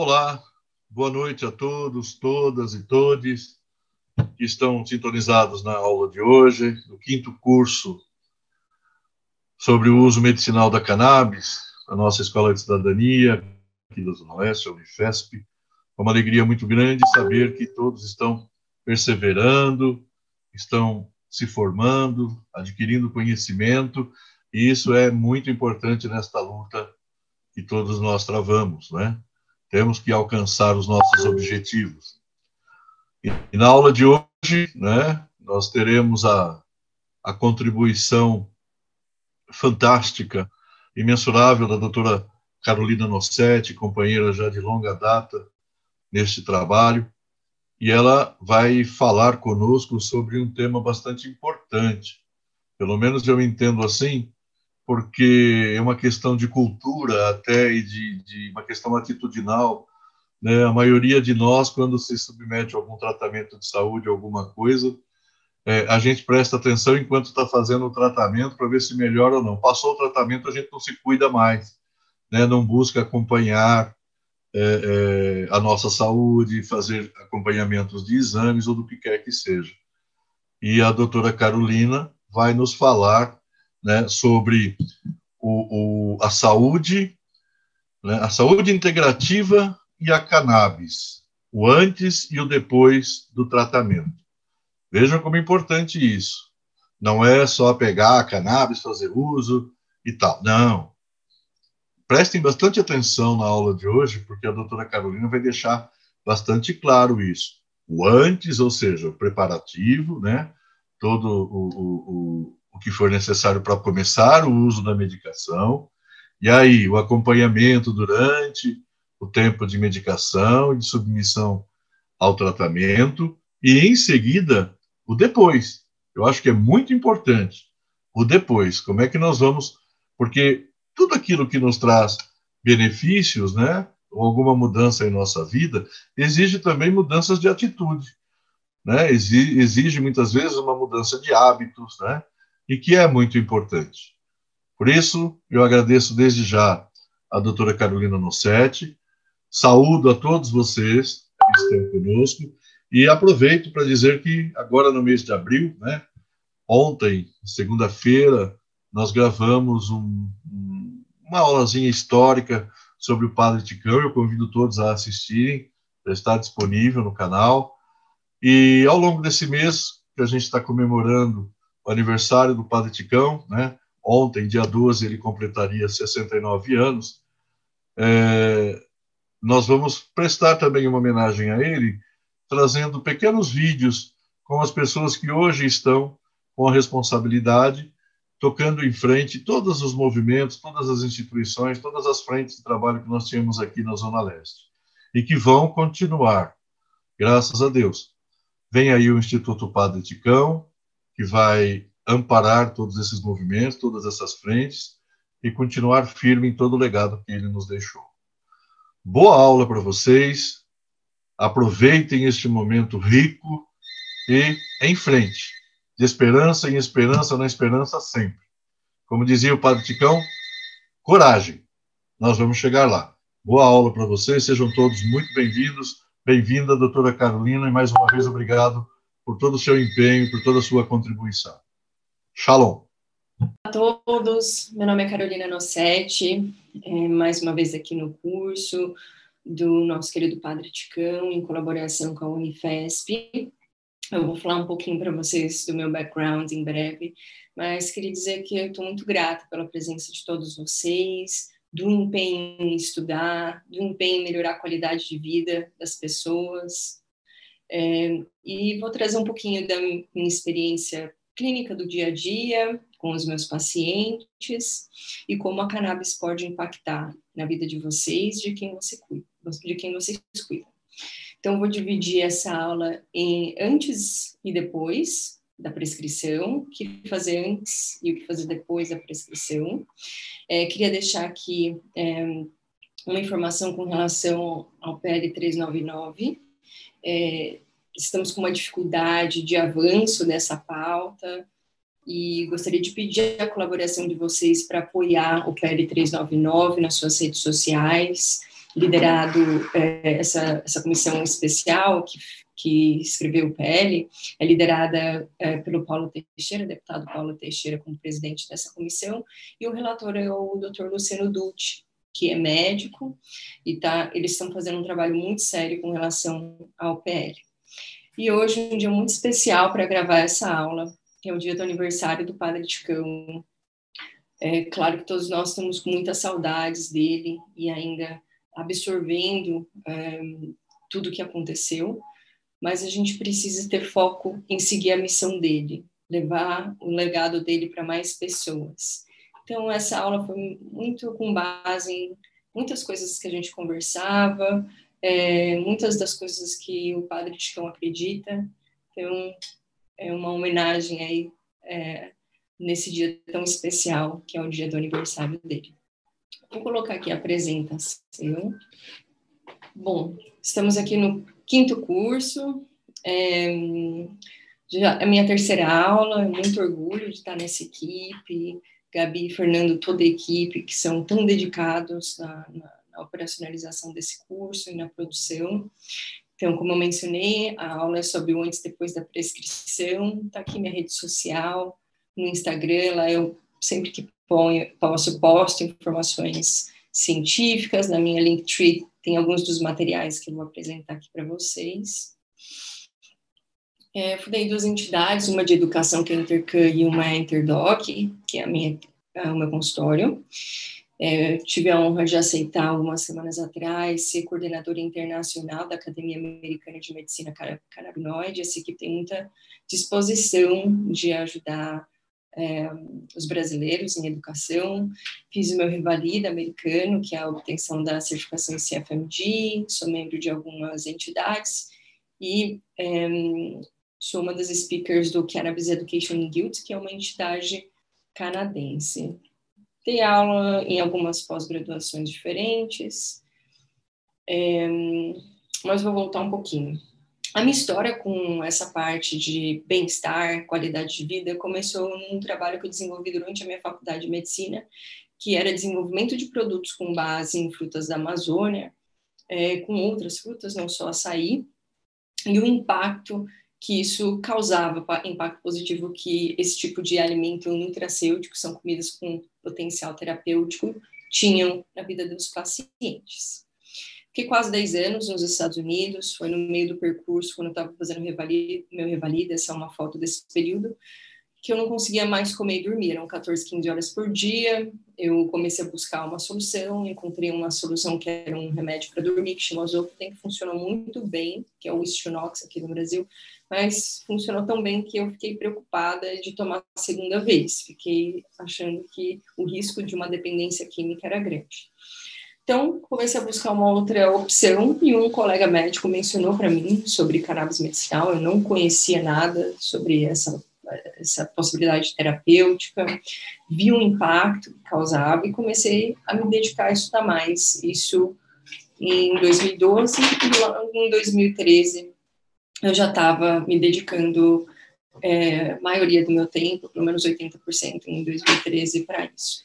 Olá, boa noite a todos, todas e todes que estão sintonizados na aula de hoje, no quinto curso sobre o uso medicinal da cannabis, a nossa Escola de Cidadania, aqui da Zona Leste, a Unifesp. É uma alegria muito grande saber que todos estão perseverando, estão se formando, adquirindo conhecimento, e isso é muito importante nesta luta que todos nós travamos, né? Temos que alcançar os nossos objetivos. E na aula de hoje, né, nós teremos a, a contribuição fantástica, imensurável da doutora Carolina Nossetti, companheira já de longa data neste trabalho, e ela vai falar conosco sobre um tema bastante importante. Pelo menos eu entendo assim, porque é uma questão de cultura até e de, de uma questão atitudinal. Né? A maioria de nós, quando se submete a algum tratamento de saúde, alguma coisa, é, a gente presta atenção enquanto está fazendo o tratamento para ver se melhora ou não. Passou o tratamento, a gente não se cuida mais, né? não busca acompanhar é, é, a nossa saúde, fazer acompanhamentos de exames ou do que quer que seja. E a doutora Carolina vai nos falar né, sobre o, o, a saúde, né, a saúde integrativa e a cannabis, o antes e o depois do tratamento. Vejam como é importante isso. Não é só pegar a cannabis, fazer uso e tal. Não. Prestem bastante atenção na aula de hoje, porque a doutora Carolina vai deixar bastante claro isso. O antes, ou seja, o preparativo, né? Todo o, o, o que for necessário para começar o uso da medicação, e aí o acompanhamento durante o tempo de medicação e de submissão ao tratamento, e em seguida o depois. Eu acho que é muito importante o depois. Como é que nós vamos. Porque tudo aquilo que nos traz benefícios, né, ou alguma mudança em nossa vida, exige também mudanças de atitude. Né? Exige, exige muitas vezes uma mudança de hábitos, né? E que é muito importante. Por isso, eu agradeço desde já a doutora Carolina Nossetti, saúdo a todos vocês que estão conosco e aproveito para dizer que agora no mês de abril, né, ontem, segunda-feira, nós gravamos um, uma aulazinha histórica sobre o Padre Ticão, eu convido todos a assistirem, já está disponível no canal, e ao longo desse mês que a gente está comemorando aniversário do Padre Ticão, né? Ontem, dia 12, ele completaria 69 anos. É, nós vamos prestar também uma homenagem a ele, trazendo pequenos vídeos com as pessoas que hoje estão com a responsabilidade, tocando em frente todos os movimentos, todas as instituições, todas as frentes de trabalho que nós tínhamos aqui na Zona Leste. E que vão continuar, graças a Deus. Vem aí o Instituto Padre Ticão, que vai amparar todos esses movimentos, todas essas frentes e continuar firme em todo o legado que ele nos deixou. Boa aula para vocês. Aproveitem este momento rico e em frente. De esperança em esperança, na esperança sempre. Como dizia o Padre Ticão, coragem. Nós vamos chegar lá. Boa aula para vocês, sejam todos muito bem-vindos. Bem-vinda, doutora Carolina, e mais uma vez obrigado por todo o seu empenho, por toda a sua contribuição. Shalom. A todos, meu nome é Carolina Nossetti, é, mais uma vez aqui no curso do nosso querido Padre Ticão, em colaboração com a Unifesp. Eu vou falar um pouquinho para vocês do meu background em breve, mas queria dizer que eu estou muito grata pela presença de todos vocês, do empenho em estudar, do empenho em melhorar a qualidade de vida das pessoas, é, e vou trazer um pouquinho da minha experiência clínica do dia a dia com os meus pacientes e como a cannabis pode impactar na vida de vocês, de quem você cuida, de quem vocês cuidam. Então vou dividir essa aula em antes e depois da prescrição, o que fazer antes e o que fazer depois da prescrição. É, queria deixar aqui é, uma informação com relação ao PL 399 é, estamos com uma dificuldade de avanço nessa pauta e gostaria de pedir a colaboração de vocês para apoiar o PL 399 nas suas redes sociais. liderado é, essa, essa comissão especial que, que escreveu o PL, é liderada é, pelo Paulo Teixeira, deputado Paulo Teixeira, como presidente dessa comissão, e o relator é o doutor Luciano Dutti, que é médico, e tá, eles estão fazendo um trabalho muito sério com relação ao PL. E hoje um dia muito especial para gravar essa aula, que é o dia do aniversário do Padre Ticão. É claro que todos nós estamos com muitas saudades dele e ainda absorvendo é, tudo o que aconteceu, mas a gente precisa ter foco em seguir a missão dele, levar o legado dele para mais pessoas. Então, essa aula foi muito com base em muitas coisas que a gente conversava, é, muitas das coisas que o Padre Ticão acredita. Então, é uma homenagem aí é, nesse dia tão especial, que é o dia do aniversário dele. Vou colocar aqui a apresentação. Bom, estamos aqui no quinto curso, é, já, é a minha terceira aula, muito orgulho de estar nessa equipe, Gabi Fernando, toda a equipe, que são tão dedicados na, na, na operacionalização desse curso e na produção. Então, como eu mencionei, a aula é sobre o antes e depois da prescrição, está aqui minha rede social, no Instagram, lá eu sempre que ponho, posso, posto informações científicas, na minha Linktree tem alguns dos materiais que eu vou apresentar aqui para vocês. É, fundei duas entidades, uma de educação, que é a Intercan, e uma é a Interdoc, que é, a minha, é o meu consultório. É, tive a honra de aceitar algumas semanas atrás ser coordenadora internacional da Academia Americana de Medicina Canabinoide. Essa equipe tem muita disposição de ajudar é, os brasileiros em educação. Fiz o meu Revalida americano, que é a obtenção da certificação CFMG, sou membro de algumas entidades e é, sou uma das speakers do Cannabis Education Guild, que é uma entidade canadense. Dei aula em algumas pós-graduações diferentes, é, mas vou voltar um pouquinho. A minha história com essa parte de bem-estar, qualidade de vida, começou num trabalho que eu desenvolvi durante a minha faculdade de medicina, que era desenvolvimento de produtos com base em frutas da Amazônia, é, com outras frutas, não só açaí, e o impacto que isso causava impacto positivo que esse tipo de alimento nutracêutico, são comidas com potencial terapêutico, tinham na vida dos pacientes. Fiquei quase 10 anos nos Estados Unidos, foi no meio do percurso, quando eu estava fazendo meu revalida, essa é uma foto desse período, que eu não conseguia mais comer e dormir, eram 14, 15 horas por dia. Eu comecei a buscar uma solução, encontrei uma solução que era um remédio para dormir, que chama Zoften, que funcionou muito bem, que é o Istronox aqui no Brasil, mas funcionou tão bem que eu fiquei preocupada de tomar a segunda vez. Fiquei achando que o risco de uma dependência química era grande. Então, comecei a buscar uma outra opção e um colega médico mencionou para mim sobre cannabis medicinal. Eu não conhecia nada sobre essa essa possibilidade terapêutica, vi o impacto que causava e comecei a me dedicar a estudar mais. Isso em 2012 e em 2013 eu já estava me dedicando é, maioria do meu tempo, pelo menos 80% em 2013 para isso,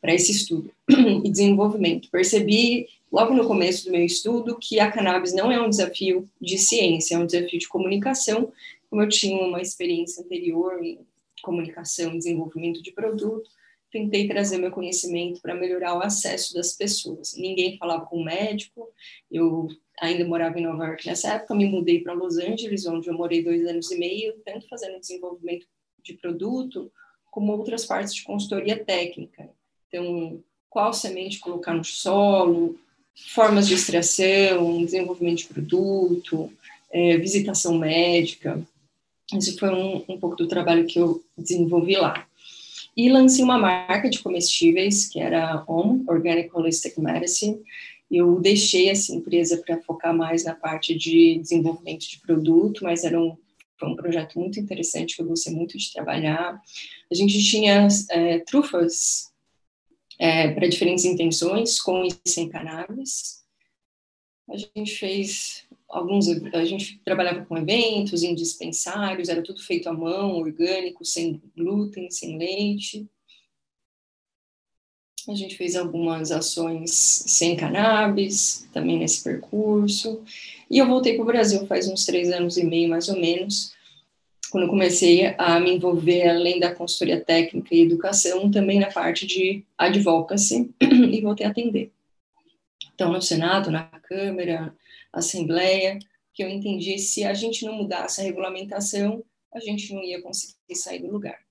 para esse estudo e desenvolvimento. Percebi logo no começo do meu estudo que a cannabis não é um desafio de ciência, é um desafio de comunicação como eu tinha uma experiência anterior em comunicação e desenvolvimento de produto, tentei trazer meu conhecimento para melhorar o acesso das pessoas. Ninguém falava com médico, eu ainda morava em Nova York nessa época, me mudei para Los Angeles, onde eu morei dois anos e meio, tanto fazendo desenvolvimento de produto, como outras partes de consultoria técnica. Então, qual semente colocar no solo, formas de extração, desenvolvimento de produto, é, visitação médica. Esse foi um, um pouco do trabalho que eu desenvolvi lá. E lancei uma marca de comestíveis, que era OM, Organic Holistic Medicine. Eu deixei essa empresa para focar mais na parte de desenvolvimento de produto, mas era um, foi um projeto muito interessante que eu gostei muito de trabalhar. A gente tinha é, trufas é, para diferentes intenções, com e sem cannabis. A gente fez alguns a gente trabalhava com eventos em dispensários, era tudo feito à mão, orgânico, sem glúten, sem leite. A gente fez algumas ações sem cannabis, também nesse percurso. E eu voltei para o Brasil faz uns três anos e meio, mais ou menos, quando comecei a me envolver, além da consultoria técnica e educação, também na parte de advocacy, e voltei a atender. Então, no Senado, na Câmara, Assembleia, que eu entendi se a gente não mudasse a regulamentação, a gente não ia conseguir sair do lugar.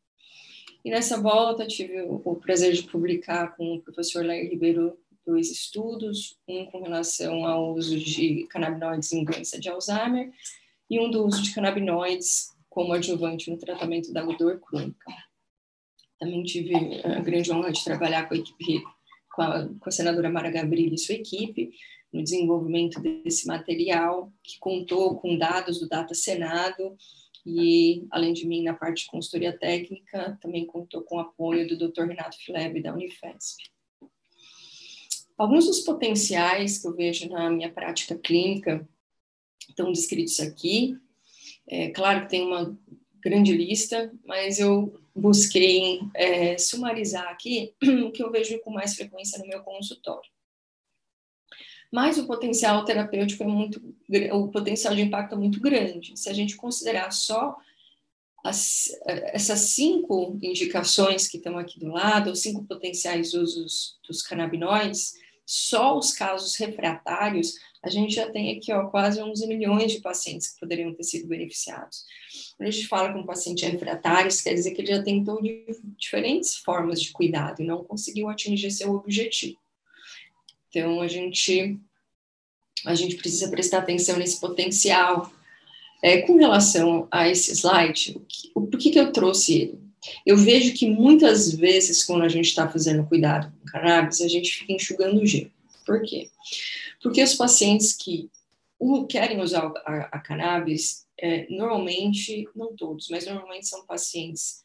E nessa volta tive o, prazer de publicar com o professor Lair Ribeiro dois estudos, um com relação ao uso de canabinoides em doença de Alzheimer e um do uso de canabinoides como adjuvante no tratamento da dor crônica. Também tive a grande honra de trabalhar com a equipe, com a, com a senadora Mara Gabrilli e sua equipe, no desenvolvimento desse material, que contou com dados do Data Senado, e, além de mim, na parte de consultoria técnica, também contou com o apoio do Dr. Renato Fileb, da Unifesp. Alguns dos potenciais que eu vejo na minha prática clínica estão descritos aqui. É, claro que tem uma grande lista, mas eu busquei é, sumarizar aqui o que eu vejo com mais frequência no meu consultório. Mas o potencial terapêutico é muito, o potencial de impacto é muito grande. Se a gente considerar só as, essas cinco indicações que estão aqui do lado, os cinco potenciais usos dos canabinoides, só os casos refratários, a gente já tem aqui ó, quase 11 milhões de pacientes que poderiam ter sido beneficiados. Quando a gente fala com um paciente refratário, isso quer dizer que ele já tentou diferentes formas de cuidado e não conseguiu atingir seu objetivo. Então, a gente, a gente precisa prestar atenção nesse potencial. É, com relação a esse slide, o, por que, que eu trouxe ele? Eu vejo que muitas vezes, quando a gente está fazendo cuidado com cannabis, a gente fica enxugando o gelo. Por quê? Porque os pacientes que querem usar a, a cannabis, é, normalmente, não todos, mas normalmente são pacientes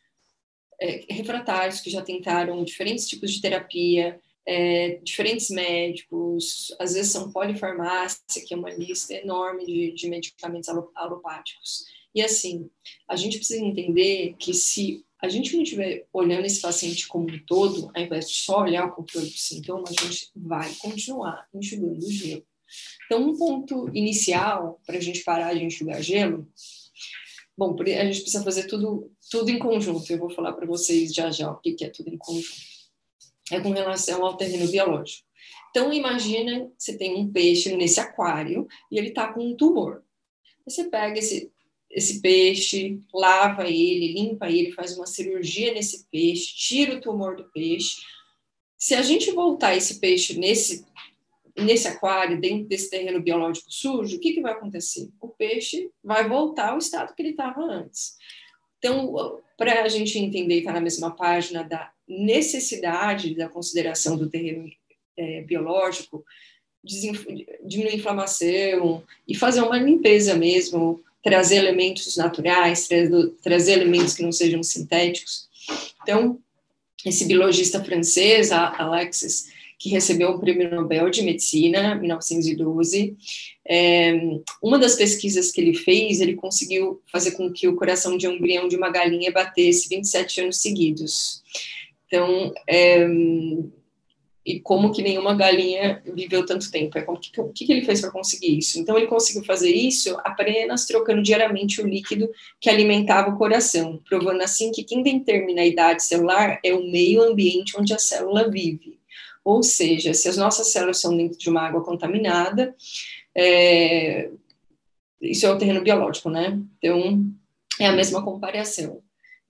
é, refratários que já tentaram diferentes tipos de terapia, é, diferentes médicos, às vezes são polifarmácia, que é uma lista enorme de, de medicamentos alopáticos. E assim, a gente precisa entender que se a gente não estiver olhando esse paciente como um todo, ao invés de só olhar o controle do sintoma, a gente vai continuar enxugando o gelo. Então, um ponto inicial para a gente parar de enxugar gelo, bom, a gente precisa fazer tudo, tudo em conjunto. Eu vou falar para vocês já já o que é tudo em conjunto é com relação ao terreno biológico. Então, imagina você tem um peixe nesse aquário e ele está com um tumor. Você pega esse, esse peixe, lava ele, limpa ele, faz uma cirurgia nesse peixe, tira o tumor do peixe. Se a gente voltar esse peixe nesse, nesse aquário, dentro desse terreno biológico sujo, o que, que vai acontecer? O peixe vai voltar ao estado que ele estava antes. Então, para a gente entender, está na mesma página da necessidade da consideração do terreno é, biológico, diminuir a inflamação e fazer uma limpeza mesmo, trazer elementos naturais, trazer, trazer elementos que não sejam sintéticos. Então, esse biologista francês, Alexis, que recebeu o Prêmio Nobel de Medicina em 1912. É, uma das pesquisas que ele fez, ele conseguiu fazer com que o coração de um embrião de uma galinha batesse 27 anos seguidos. Então, é, e como que nenhuma galinha viveu tanto tempo? É, o que, que, que ele fez para conseguir isso? Então, ele conseguiu fazer isso apenas trocando diariamente o líquido que alimentava o coração, provando assim que quem determina a idade celular é o meio ambiente onde a célula vive. Ou seja, se as nossas células são dentro de uma água contaminada, é, isso é o terreno biológico, né? Então, é a mesma comparação.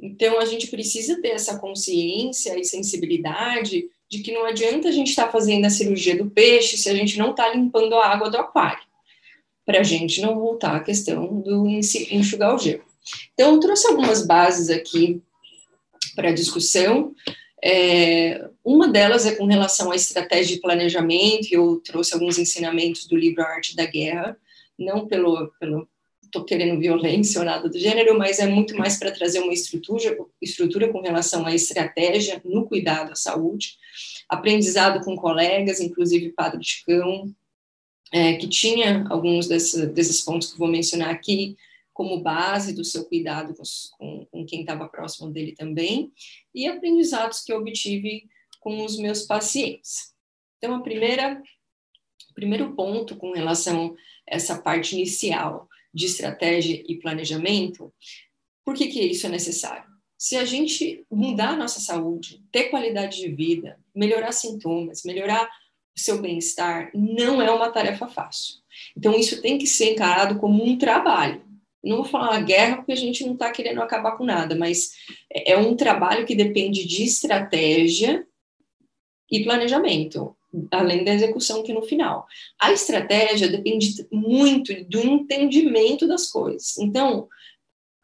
Então, a gente precisa ter essa consciência e sensibilidade de que não adianta a gente estar tá fazendo a cirurgia do peixe se a gente não está limpando a água do aquário, para a gente não voltar à questão do enxugar o gelo. Então, eu trouxe algumas bases aqui para discussão. É, uma delas é com relação à estratégia de planejamento, eu trouxe alguns ensinamentos do livro A Arte da Guerra, não pelo, pelo estou querendo violência ou nada do gênero, mas é muito mais para trazer uma estrutura, estrutura com relação à estratégia no cuidado à saúde, aprendizado com colegas, inclusive Padre Ticão, é, que tinha alguns desse, desses pontos que vou mencionar aqui como base do seu cuidado com, com, com quem estava próximo dele também, e aprendizados que eu obtive com os meus pacientes. Então, a primeira, o primeiro ponto com relação a essa parte inicial de estratégia e planejamento, por que, que isso é necessário? Se a gente mudar a nossa saúde, ter qualidade de vida, melhorar sintomas, melhorar o seu bem-estar, não é uma tarefa fácil. Então, isso tem que ser encarado como um trabalho. Não vou falar uma guerra porque a gente não está querendo acabar com nada, mas é um trabalho que depende de estratégia e planejamento, além da execução que no final. A estratégia depende muito do entendimento das coisas. Então,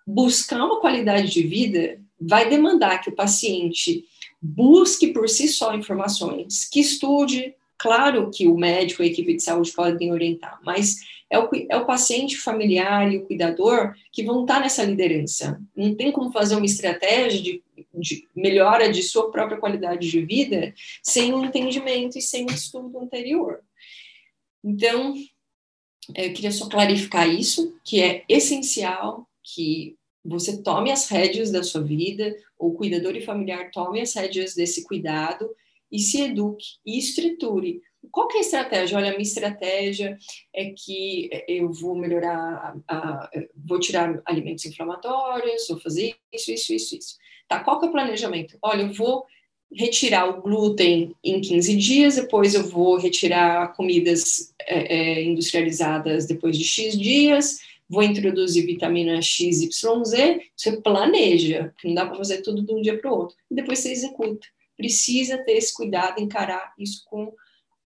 buscar uma qualidade de vida vai demandar que o paciente busque por si só informações, que estude, claro que o médico e a equipe de saúde podem orientar, mas é o, é o paciente, o familiar e o cuidador que vão estar nessa liderança. Não tem como fazer uma estratégia de, de melhora de sua própria qualidade de vida sem um entendimento e sem um estudo anterior. Então, eu queria só clarificar isso, que é essencial que você tome as rédeas da sua vida, ou cuidador e familiar tome as rédeas desse cuidado e se eduque e estruture. Qual é a estratégia? Olha, a minha estratégia é que eu vou melhorar, a, a, vou tirar alimentos inflamatórios, vou fazer isso, isso, isso, isso. Tá, qual que é o planejamento? Olha, eu vou retirar o glúten em 15 dias, depois eu vou retirar comidas é, é, industrializadas depois de X dias, vou introduzir vitamina X, Y, Z, você planeja, que não dá para fazer tudo de um dia para o outro, e depois você executa. Precisa ter esse cuidado, encarar isso com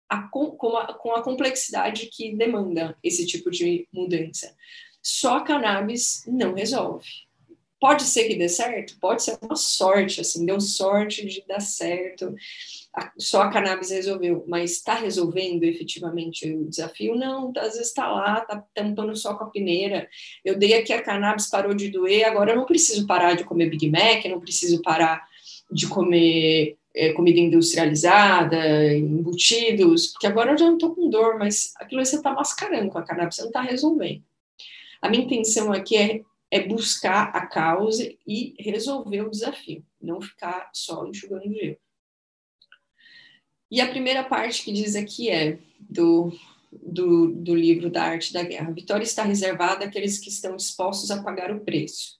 a, com, a, com a complexidade que demanda esse tipo de mudança. Só a cannabis não resolve. Pode ser que dê certo? Pode ser uma sorte, assim, deu sorte de dar certo só a cannabis resolveu, mas está resolvendo efetivamente o desafio? Não, às vezes está lá, está tampando só com a peneira. Eu dei aqui a cannabis, parou de doer, agora eu não preciso parar de comer Big Mac, não preciso parar de comer é, comida industrializada, embutidos, porque agora eu já não estou com dor, mas aquilo você está mascarando com a cannabis, você não está resolvendo. A minha intenção aqui é, é buscar a causa e resolver o desafio, não ficar só enxugando gelo. E a primeira parte que diz aqui é do, do, do livro da Arte da Guerra. Vitória está reservada àqueles que estão dispostos a pagar o preço.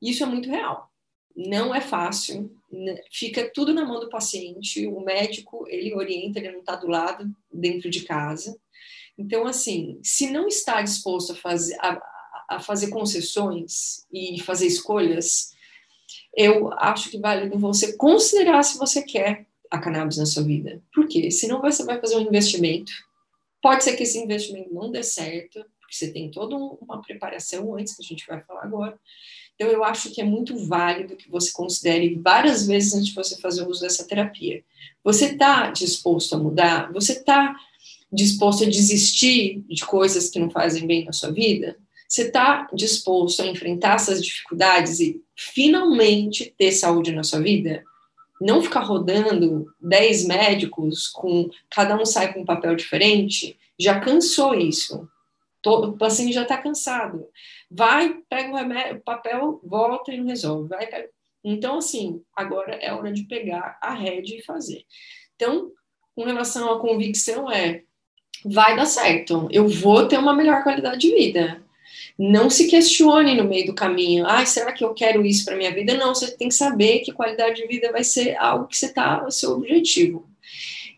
Isso é muito real. Não é fácil, né? fica tudo na mão do paciente. O médico, ele orienta, ele não está do lado, dentro de casa. Então, assim, se não está disposto a fazer, a, a fazer concessões e fazer escolhas, eu acho que vale você considerar se você quer a cannabis na sua vida. Por quê? Senão você vai fazer um investimento. Pode ser que esse investimento não dê certo, porque você tem toda uma preparação antes, que a gente vai falar agora. Então, eu acho que é muito válido que você considere várias vezes antes de você fazer uso dessa terapia. Você está disposto a mudar? Você está disposto a desistir de coisas que não fazem bem na sua vida? Você está disposto a enfrentar essas dificuldades e finalmente ter saúde na sua vida? não ficar rodando 10 médicos com cada um sai com um papel diferente, já cansou isso. Todo, o paciente já está cansado. Vai, pega o remédio, o papel, volta e não resolve. Vai, pega. Então, assim, agora é hora de pegar a rede e fazer. Então, com relação à convicção, é vai dar certo. Eu vou ter uma melhor qualidade de vida. Não se questione no meio do caminho. Ah, será que eu quero isso para minha vida? Não, você tem que saber que qualidade de vida vai ser algo que você está, o seu objetivo.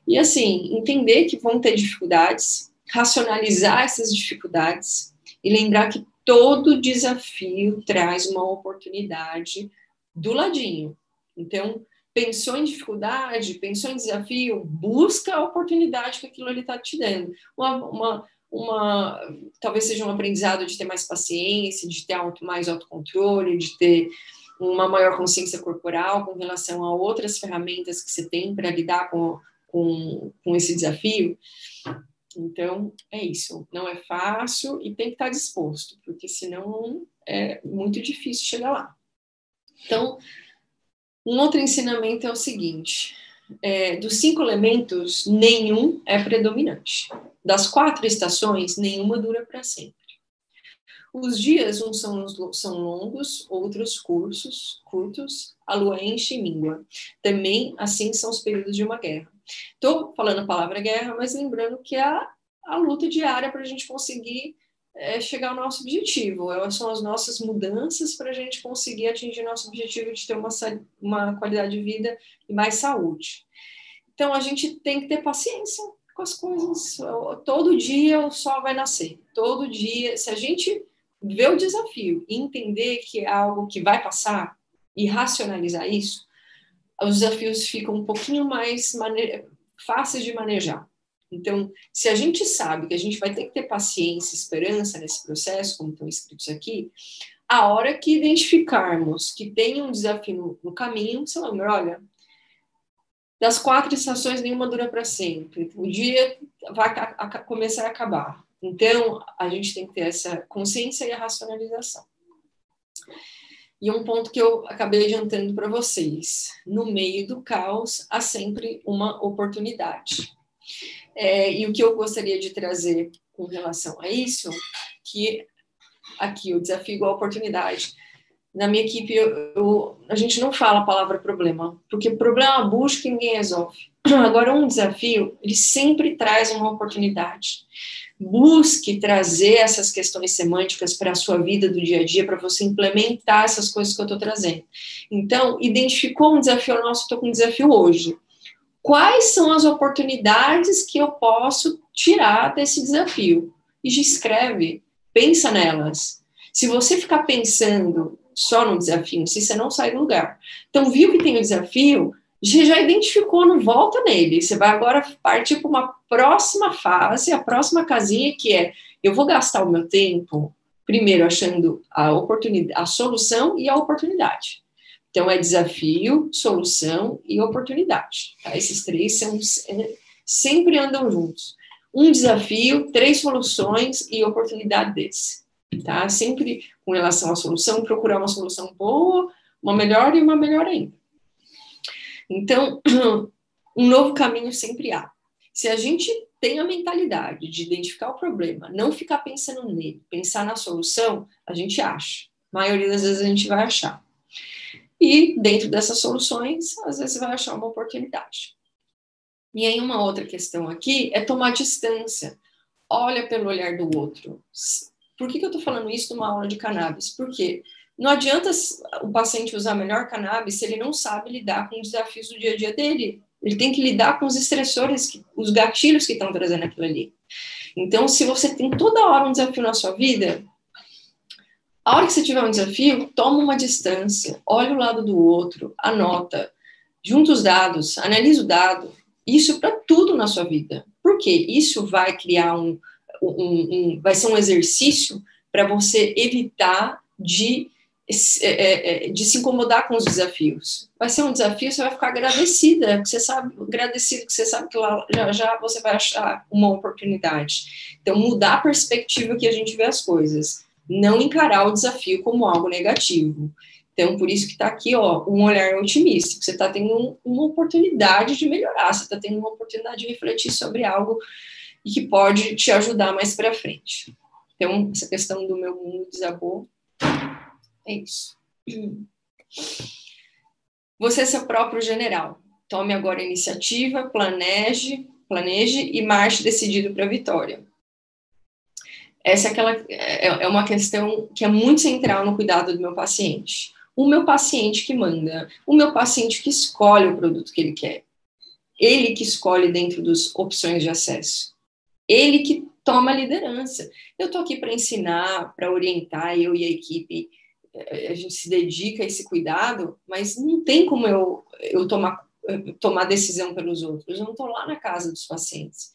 E assim, entender que vão ter dificuldades, racionalizar essas dificuldades e lembrar que todo desafio traz uma oportunidade do ladinho. Então, pensou em dificuldade, pensou em desafio, busca a oportunidade que aquilo ali está te dando. Uma, uma, uma talvez seja um aprendizado de ter mais paciência, de ter auto, mais autocontrole, de ter uma maior consciência corporal com relação a outras ferramentas que você tem para lidar com, com, com esse desafio. Então, é isso. Não é fácil e tem que estar disposto, porque senão é muito difícil chegar lá. Então, um outro ensinamento é o seguinte: é, dos cinco elementos, nenhum é predominante. Das quatro estações, nenhuma dura para sempre. Os dias, uns são, são longos, outros cursos, curtos, a lua enche e míngua. Também, assim, são os períodos de uma guerra. Estou falando a palavra guerra, mas lembrando que é a, a luta diária para a gente conseguir é, chegar ao nosso objetivo. São as nossas mudanças para a gente conseguir atingir nosso objetivo de ter uma, uma qualidade de vida e mais saúde. Então, a gente tem que ter paciência com as coisas. Todo dia o sol vai nascer. Todo dia, se a gente ver o desafio e entender que é algo que vai passar e racionalizar isso, os desafios ficam um pouquinho mais fáceis de manejar. Então, se a gente sabe que a gente vai ter que ter paciência, esperança nesse processo, como estão escritos aqui, a hora que identificarmos que tem um desafio no, no caminho, você lembra, olha, das quatro estações, nenhuma dura para sempre. O dia vai a, a, começar a acabar. Então, a gente tem que ter essa consciência e a racionalização. E um ponto que eu acabei adiantando para vocês: no meio do caos há sempre uma oportunidade. É, e o que eu gostaria de trazer com relação a isso, que aqui o desafio igual oportunidade. Na minha equipe, eu, eu, a gente não fala a palavra problema, porque problema busca e ninguém resolve. Agora, um desafio, ele sempre traz uma oportunidade busque trazer essas questões semânticas para a sua vida do dia a dia, para você implementar essas coisas que eu estou trazendo. Então, identificou um desafio nosso, estou com um desafio hoje. Quais são as oportunidades que eu posso tirar desse desafio? E escreve, pensa nelas. Se você ficar pensando só no desafio, se você não sai do lugar. Então, viu que tem o desafio, você já identificou, não volta nele. Você vai agora partir para uma próxima fase, a próxima casinha que é eu vou gastar o meu tempo primeiro achando a oportunidade, a solução e a oportunidade. Então é desafio, solução e oportunidade. Tá? Esses três são, é, sempre andam juntos. Um desafio, três soluções e oportunidade desse. Tá? Sempre com relação à solução, procurar uma solução boa, uma melhor e uma melhor ainda. Então, um novo caminho sempre há. Se a gente tem a mentalidade de identificar o problema, não ficar pensando nele, pensar na solução, a gente acha. A maioria das vezes a gente vai achar. E dentro dessas soluções, às vezes vai achar uma oportunidade. E aí uma outra questão aqui é tomar distância. Olha pelo olhar do outro. Por que, que eu estou falando isso numa aula de cannabis? Porque não adianta o paciente usar melhor cannabis se ele não sabe lidar com os desafios do dia a dia dele. Ele tem que lidar com os estressores, os gatilhos que estão trazendo aquilo ali. Então, se você tem toda hora um desafio na sua vida, a hora que você tiver um desafio, toma uma distância, olha o lado do outro, anota, junta os dados, analisa o dado. Isso para tudo na sua vida. Por quê? Isso vai criar um, um, um vai ser um exercício para você evitar de é, é, é, de se incomodar com os desafios. Vai ser um desafio, você vai ficar agradecida, porque você sabe, agradecido que você sabe que lá já, já você vai achar uma oportunidade. Então, mudar a perspectiva que a gente vê as coisas, não encarar o desafio como algo negativo. Então, por isso que está aqui, ó, um olhar otimista, você está tendo um, uma oportunidade de melhorar, você está tendo uma oportunidade de refletir sobre algo e que pode te ajudar mais para frente. Então, essa questão do meu mundo desabou é isso. Você é seu próprio general. Tome agora a iniciativa, planeje, planeje e marche decidido para a vitória. Essa é, aquela, é, é uma questão que é muito central no cuidado do meu paciente. O meu paciente que manda, o meu paciente que escolhe o produto que ele quer. Ele que escolhe dentro das opções de acesso. Ele que toma a liderança. Eu estou aqui para ensinar, para orientar eu e a equipe a gente se dedica a esse cuidado, mas não tem como eu, eu tomar, tomar decisão pelos outros. Eu não estou lá na casa dos pacientes.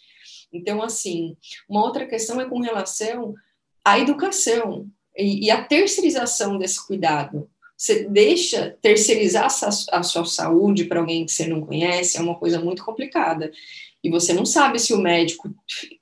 Então, assim, uma outra questão é com relação à educação e, e a terceirização desse cuidado. Você deixa terceirizar a sua saúde para alguém que você não conhece, é uma coisa muito complicada. E você não sabe se o médico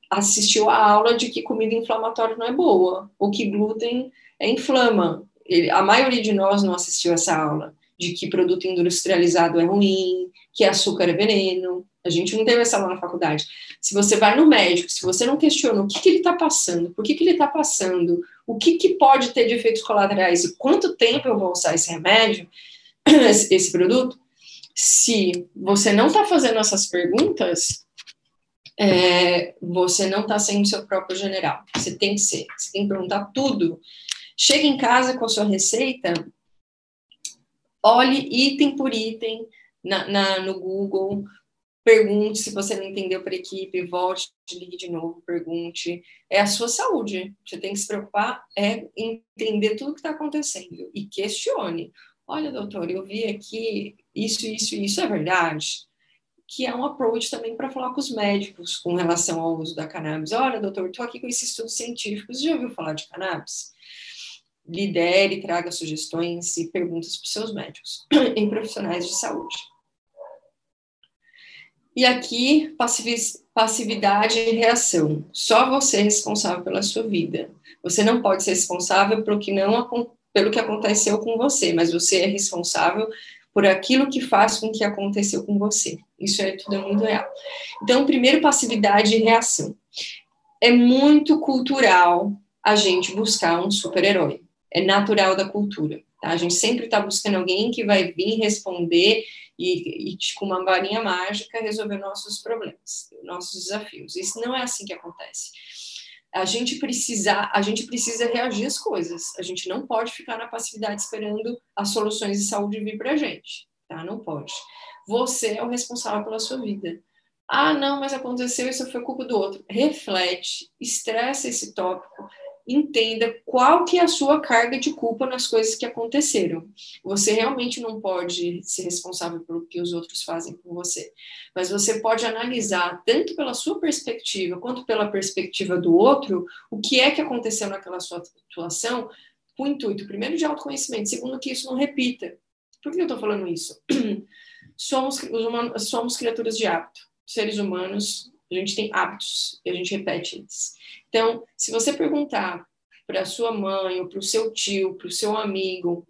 assistiu a aula de que comida inflamatória não é boa, ou que glúten é inflama, ele, a maioria de nós não assistiu essa aula de que produto industrializado é ruim, que açúcar é veneno. A gente não teve essa aula na faculdade. Se você vai no médico, se você não questiona o que, que ele está passando, por que, que ele está passando, o que, que pode ter de efeitos colaterais e quanto tempo eu vou usar esse remédio, esse, esse produto, se você não está fazendo essas perguntas, é, você não está sendo seu próprio general. Você tem que ser. Você tem que perguntar tudo. Chega em casa com a sua receita, olhe item por item na, na no Google, pergunte se você não entendeu para a equipe, volte, ligue de novo, pergunte. É a sua saúde. Você tem que se preocupar, é entender tudo que está acontecendo e questione. Olha, doutor, eu vi aqui isso, isso, isso é verdade? Que é um approach também para falar com os médicos com relação ao uso da cannabis. Olha, doutor, estou aqui com esses estudos científicos, já ouviu falar de cannabis? Lidere, traga sugestões e perguntas para os seus médicos em profissionais de saúde. E aqui, passividade e reação. Só você é responsável pela sua vida. Você não pode ser responsável pelo que, não, pelo que aconteceu com você, mas você é responsável por aquilo que faz com que aconteceu com você. Isso é tudo muito real. Então, primeiro, passividade e reação. É muito cultural a gente buscar um super-herói. É natural da cultura. Tá? A gente sempre está buscando alguém que vai vir responder e, e com uma varinha mágica resolver nossos problemas, nossos desafios. Isso não é assim que acontece a gente precisa, a gente precisa reagir às coisas. A gente não pode ficar na passividade esperando as soluções de saúde vir para a gente, tá? Não pode. Você é o responsável pela sua vida. Ah, não, mas aconteceu, isso foi culpa do outro. Reflete, estressa esse tópico, entenda qual que é a sua carga de culpa nas coisas que aconteceram. Você realmente não pode ser responsável pelo que os outros fazem com você, mas você pode analisar tanto pela sua perspectiva quanto pela perspectiva do outro o que é que aconteceu naquela sua situação, com o intuito primeiro de autoconhecimento, segundo que isso não repita. Por que eu estou falando isso? somos somos criaturas de hábito, seres humanos a gente tem hábitos e a gente repete eles. Então, se você perguntar para a sua mãe, ou para o seu tio, para o seu amigo,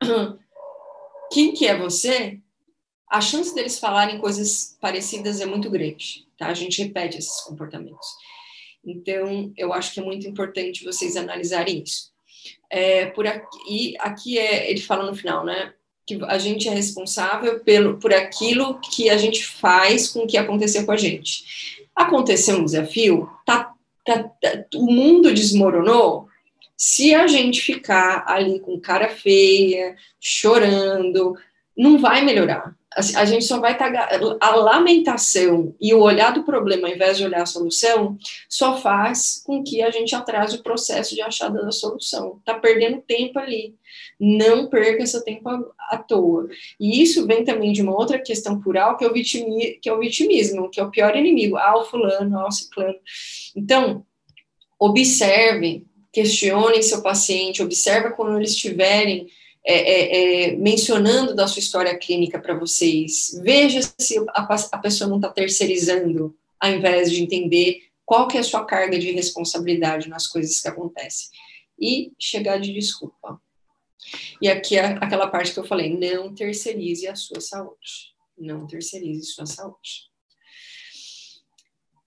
quem que é você, a chance deles falarem coisas parecidas é muito grande, tá? A gente repete esses comportamentos. Então, eu acho que é muito importante vocês analisarem isso. É, por aqui, e aqui é, ele fala no final, né? Que a gente é responsável pelo, por aquilo que a gente faz com o que aconteceu com a gente. Aconteceu um desafio, tá, tá, tá, o mundo desmoronou. Se a gente ficar ali com cara feia, chorando, não vai melhorar a gente só vai estar. Tá, a lamentação e o olhar do problema, ao invés de olhar a solução, só faz com que a gente atrase o processo de achada da solução. Está perdendo tempo ali. Não perca esse tempo à, toa. E isso vem também de uma outra questão plural, que é o, vitimi, que é o vitimismo, que é o pior inimigo. Ah, o fulano, ah, o ciclano. Então, observe, questione seu paciente, observe quando eles estiverem é, é, é, mencionando da sua história clínica para vocês. Veja se a, a pessoa não está terceirizando, ao invés de entender qual que é a sua carga de responsabilidade nas coisas que acontecem. E chegar de desculpa. E aqui é aquela parte que eu falei, não terceirize a sua saúde. Não terceirize sua saúde.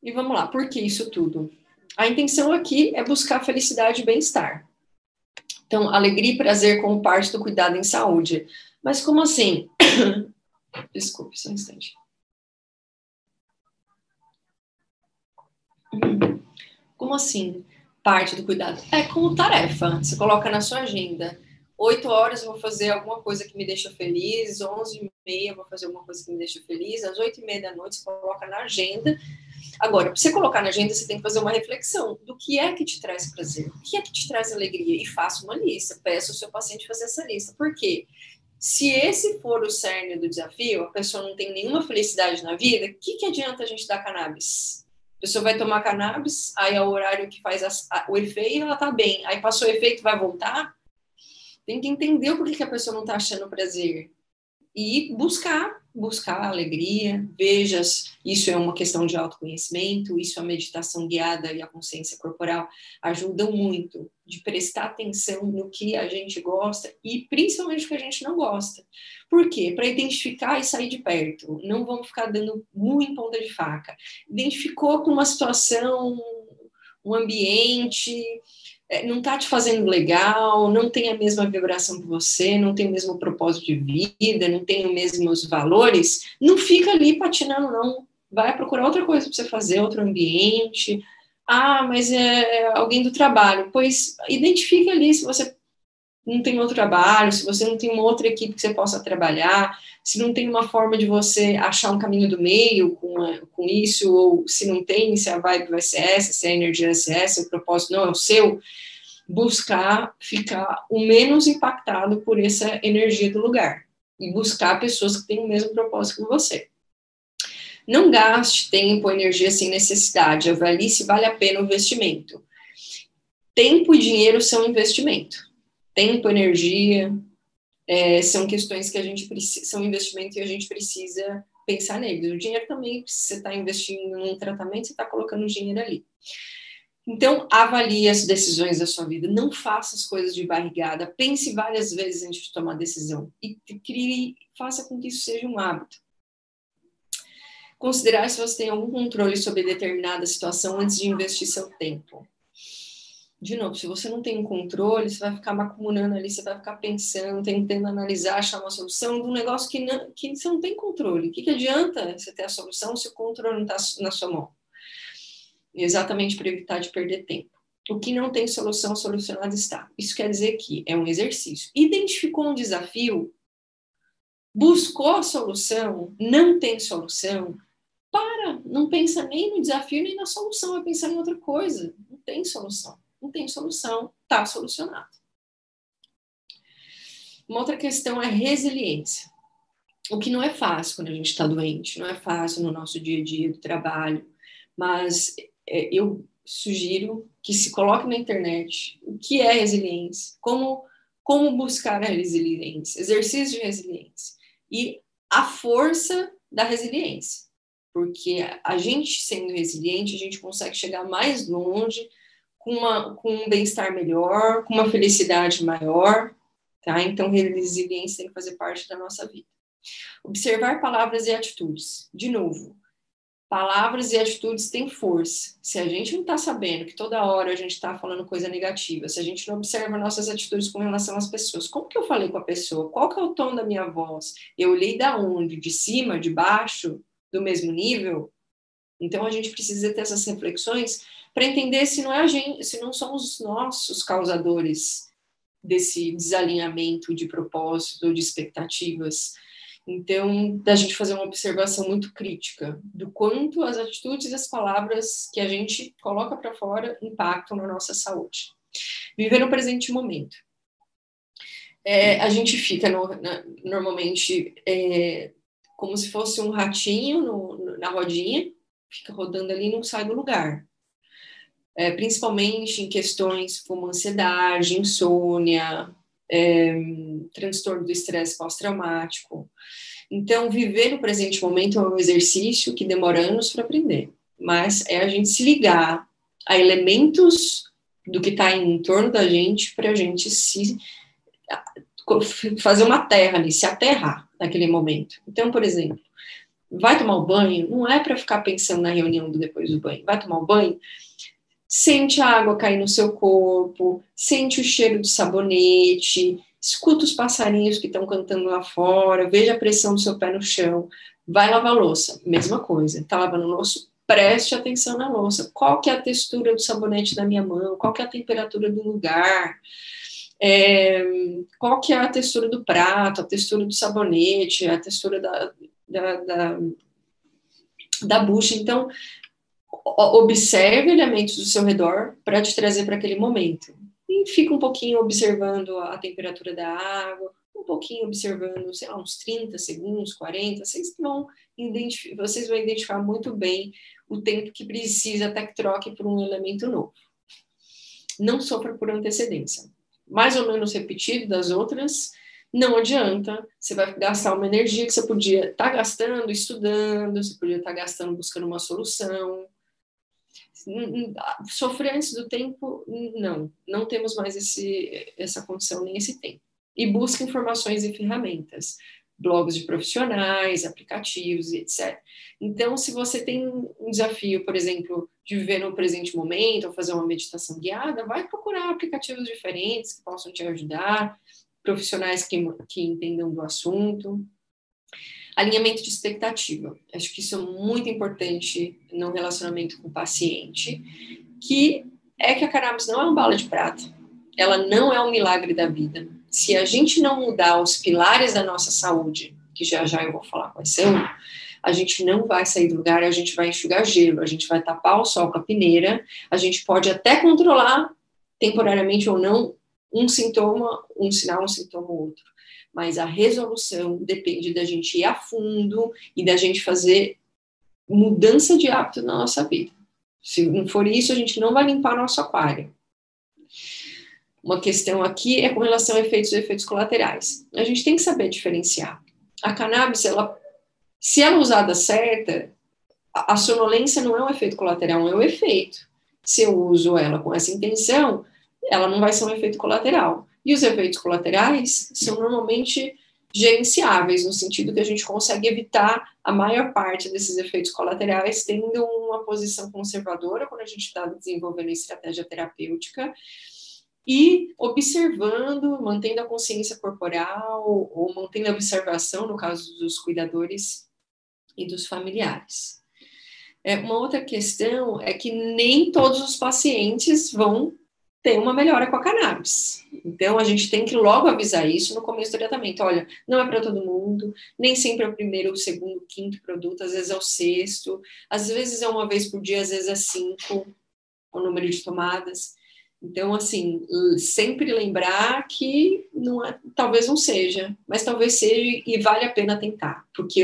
E vamos lá, por que isso tudo? A intenção aqui é buscar felicidade e bem-estar. Então, alegria e prazer como parte do cuidado em saúde. Mas como assim? Desculpe, só um instante. Como assim? Parte do cuidado. É como tarefa. Você coloca na sua agenda. Oito horas eu vou fazer alguma coisa que me deixa feliz, onze e meia eu vou fazer alguma coisa que me deixa feliz, às oito e meia da noite você coloca na agenda Agora, para você colocar na agenda, você tem que fazer uma reflexão do que é que te traz prazer, o que é que te traz alegria, e faça uma lista. Peça ao seu paciente fazer essa lista. Por quê? Se esse for o cerne do desafio, a pessoa não tem nenhuma felicidade na vida, o que, que adianta a gente dar cannabis? A pessoa vai tomar cannabis, aí é o horário que faz a, a, o efeito, ela tá bem. Aí passou o efeito, vai voltar? Tem que entender o porquê que a pessoa não tá achando prazer. E buscar buscar alegria, vejas, isso é uma questão de autoconhecimento, isso a meditação guiada e a consciência corporal ajudam muito de prestar atenção no que a gente gosta e principalmente o que a gente não gosta. Por quê? Para identificar e sair de perto. Não vamos ficar dando muito em ponta de faca. Identificou com uma situação, um ambiente, não está te fazendo legal, não tem a mesma vibração que você, não tem o mesmo propósito de vida, não tem os mesmos valores, não fica ali patinando, não. Vai procurar outra coisa para você fazer, outro ambiente. Ah, mas é, é alguém do trabalho. Pois identifique ali se você não tem outro trabalho, se você não tem uma outra equipe que você possa trabalhar, se não tem uma forma de você achar um caminho do meio com, a, com isso, ou se não tem, se a vibe vai ser essa, se a energia vai ser essa, o propósito não é o seu, buscar ficar o menos impactado por essa energia do lugar e buscar pessoas que têm o mesmo propósito que você. Não gaste tempo ou energia sem necessidade, avalie se vale a pena o investimento. Tempo e dinheiro são investimento tempo, energia, é, são questões que a gente precisa, são investimentos e a gente precisa pensar neles. O dinheiro também, se você está investindo num tratamento, você está colocando dinheiro ali. Então, avalie as decisões da sua vida, não faça as coisas de barrigada, pense várias vezes antes de tomar decisão e crie, faça com que isso seja um hábito. Considerar se você tem algum controle sobre determinada situação antes de investir seu tempo de novo, se você não tem um controle, você vai ficar macunando ali, você vai ficar pensando, tentando analisar, achar uma solução de um negócio que, não, que você não tem controle. O que, que adianta você ter a solução se o controle não está na sua mão? Exatamente para evitar de perder tempo. O que não tem solução, solucionado está. Isso quer dizer que é um exercício. Identificou um desafio, buscou a solução, não tem solução, para, não pensa nem no desafio nem na solução, vai pensar em outra coisa. Não tem solução não tem solução, está solucionado. Uma outra questão é resiliência. O que não é fácil quando a gente está doente, não é fácil no nosso dia a dia do trabalho, mas é, eu sugiro que se coloque na internet o que é resiliência, como, como buscar a resiliência, exercício de resiliência e a força da resiliência. Porque a gente sendo resiliente, a gente consegue chegar mais longe com, uma, com um bem-estar melhor, com uma felicidade maior, tá? Então, resiliência tem que fazer parte da nossa vida. Observar palavras e atitudes. De novo, palavras e atitudes têm força. Se a gente não está sabendo que toda hora a gente está falando coisa negativa, se a gente não observa nossas atitudes com relação às pessoas, como que eu falei com a pessoa? Qual que é o tom da minha voz? Eu olhei da onde? De cima, de baixo, do mesmo nível? Então a gente precisa ter essas reflexões para entender se não é a gente, se não somos nós os causadores desse desalinhamento de propósito ou de expectativas. Então, da gente fazer uma observação muito crítica do quanto as atitudes e as palavras que a gente coloca para fora impactam na nossa saúde. Viver no presente momento. É, a gente fica no, na, normalmente é, como se fosse um ratinho no, na rodinha, fica rodando ali e não sai do lugar é, principalmente em questões como ansiedade, insônia, é, transtorno do estresse pós-traumático. Então, viver no presente momento é um exercício que demora anos para aprender, mas é a gente se ligar a elementos do que está em torno da gente para a gente se fazer uma terra ali, se aterrar naquele momento. Então, por exemplo, vai tomar o banho, não é para ficar pensando na reunião do depois do banho. Vai tomar o banho, Sente a água cair no seu corpo, sente o cheiro do sabonete, escuta os passarinhos que estão cantando lá fora, veja a pressão do seu pé no chão. Vai lavar louça, mesma coisa. Está lavando louça, preste atenção na louça. Qual que é a textura do sabonete da minha mão? Qual que é a temperatura do lugar? É, qual que é a textura do prato, a textura do sabonete, a textura da, da, da, da bucha. Então, observe elementos do seu redor para te trazer para aquele momento. E fica um pouquinho observando a temperatura da água, um pouquinho observando, sei lá, uns 30 segundos, 40, vocês vão vocês vão identificar muito bem o tempo que precisa até que troque por um elemento novo. Não sofra por antecedência. Mais ou menos repetido das outras, não adianta, você vai gastar uma energia que você podia estar tá gastando estudando, você podia estar tá gastando buscando uma solução. Sofrer antes do tempo, não, não temos mais esse, essa condição nem esse tempo. E busque informações e ferramentas, blogs de profissionais, aplicativos, etc. Então, se você tem um desafio, por exemplo, de viver no presente momento ou fazer uma meditação guiada, vai procurar aplicativos diferentes que possam te ajudar profissionais que, que entendam do assunto. Alinhamento de expectativa. Acho que isso é muito importante no relacionamento com o paciente, que é que a cannabis não é uma bala de prata. Ela não é um milagre da vida. Se a gente não mudar os pilares da nossa saúde, que já já eu vou falar quais são, a gente não vai sair do lugar, a gente vai enxugar gelo, a gente vai tapar o sol com a peneira, a gente pode até controlar temporariamente ou não um sintoma, um sinal, um sintoma ou outro. Mas a resolução depende da gente ir a fundo e da gente fazer mudança de hábito na nossa vida. Se não for isso, a gente não vai limpar nosso aquário. Uma questão aqui é com relação a efeitos e efeitos colaterais. A gente tem que saber diferenciar. A cannabis, ela, se ela é usada certa, a sonolência não é um efeito colateral, é um efeito. Se eu uso ela com essa intenção, ela não vai ser um efeito colateral. E os efeitos colaterais são normalmente gerenciáveis, no sentido que a gente consegue evitar a maior parte desses efeitos colaterais, tendo uma posição conservadora quando a gente está desenvolvendo estratégia terapêutica e observando, mantendo a consciência corporal ou mantendo a observação, no caso dos cuidadores e dos familiares. É, uma outra questão é que nem todos os pacientes vão tem uma melhora com a cannabis. Então, a gente tem que logo avisar isso no começo do tratamento. Olha, não é para todo mundo, nem sempre é o primeiro, o segundo, o quinto produto, às vezes é o sexto, às vezes é uma vez por dia, às vezes é cinco, o número de tomadas. Então, assim, sempre lembrar que não é, talvez não seja, mas talvez seja e vale a pena tentar, porque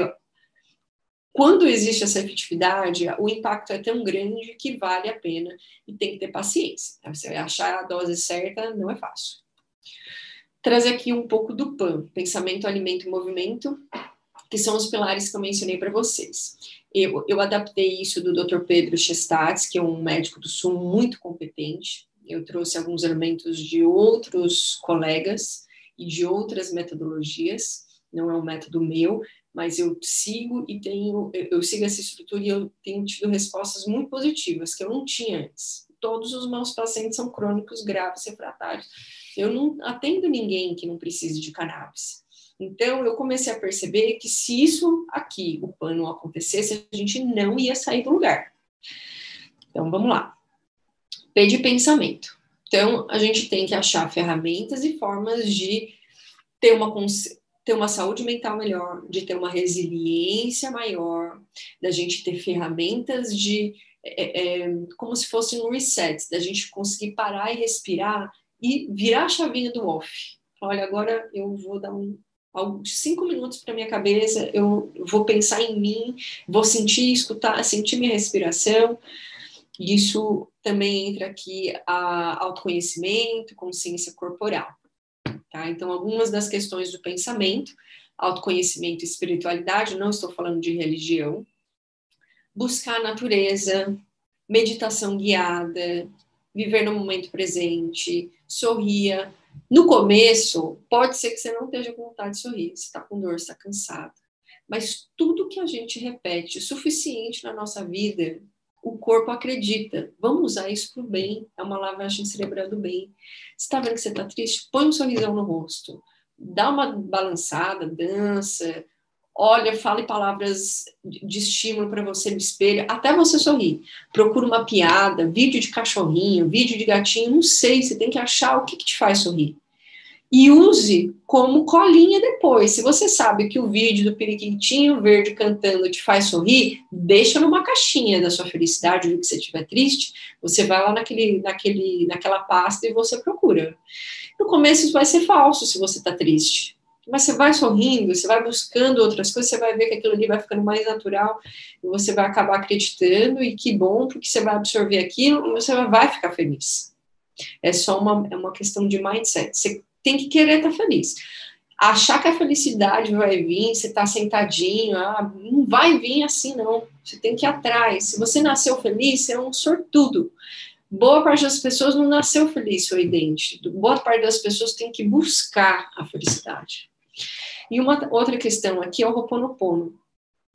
quando existe essa efetividade, o impacto é tão grande que vale a pena e tem que ter paciência. Tá? Você achar a dose certa não é fácil. Trazer aqui um pouco do PAN, pensamento, alimento e movimento, que são os pilares que eu mencionei para vocês. Eu, eu adaptei isso do Dr. Pedro Chestats, que é um médico do Sul muito competente. Eu trouxe alguns elementos de outros colegas e de outras metodologias, não é um método meu, mas eu sigo e tenho, eu sigo essa estrutura e eu tenho tido respostas muito positivas que eu não tinha antes. Todos os meus pacientes são crônicos graves refratários. Eu não atendo ninguém que não precise de cannabis. Então, eu comecei a perceber que se isso aqui, o pano acontecesse, a gente não ia sair do lugar. Então, vamos lá. P de pensamento. Então, a gente tem que achar ferramentas e formas de ter uma ter uma saúde mental melhor, de ter uma resiliência maior, da gente ter ferramentas de é, é, como se fosse um reset, da gente conseguir parar e respirar e virar a chavinha do off. Olha, agora eu vou dar um cinco minutos para minha cabeça, eu vou pensar em mim, vou sentir, escutar, sentir minha respiração. Isso também entra aqui a autoconhecimento, consciência corporal. Tá? Então, algumas das questões do pensamento, autoconhecimento e espiritualidade, não estou falando de religião, buscar a natureza, meditação guiada, viver no momento presente, sorria. No começo, pode ser que você não esteja com vontade de sorrir, você está com dor, está cansado. Mas tudo que a gente repete o suficiente na nossa vida o corpo acredita. Vamos usar isso para o bem. É uma lavagem cerebral do bem. Você está vendo que você está triste? Põe um sorrisão no rosto. Dá uma balançada, dança. Olha, fale palavras de estímulo para você no espelho, até você sorrir. Procura uma piada, vídeo de cachorrinho, vídeo de gatinho, não sei, você tem que achar o que, que te faz sorrir e use como colinha depois. Se você sabe que o vídeo do periquitinho verde cantando te faz sorrir, deixa numa caixinha da sua felicidade, ou que você estiver triste, você vai lá naquele, naquele, naquela pasta e você procura. No começo isso vai ser falso se você está triste. Mas você vai sorrindo, você vai buscando outras coisas, você vai ver que aquilo ali vai ficando mais natural e você vai acabar acreditando e que bom, porque você vai absorver aquilo e você vai ficar feliz. É só uma, é uma questão de mindset. Você tem que querer estar feliz. achar que a felicidade vai vir, você está sentadinho, ah, não vai vir assim, não. Você tem que ir atrás. Se você nasceu feliz, você é um sortudo. Boa parte das pessoas não nasceu feliz, sorridente. Boa parte das pessoas tem que buscar a felicidade. E uma outra questão aqui é o Roponopono.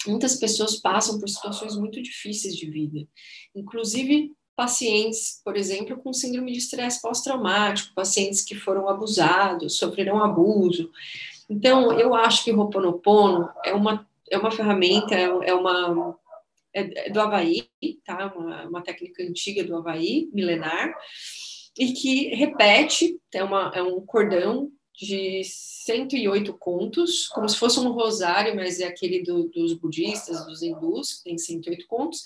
Muitas pessoas passam por situações muito difíceis de vida, inclusive pacientes, por exemplo, com síndrome de estresse pós-traumático, pacientes que foram abusados, sofreram abuso. Então, eu acho que o Ho'oponopono é uma, é uma ferramenta, é uma é do Havaí, tá? Uma, uma técnica antiga do Havaí, milenar, e que repete, é, uma, é um cordão de 108 contos, como se fosse um rosário, mas é aquele do, dos budistas, dos hindus, tem 108 contos,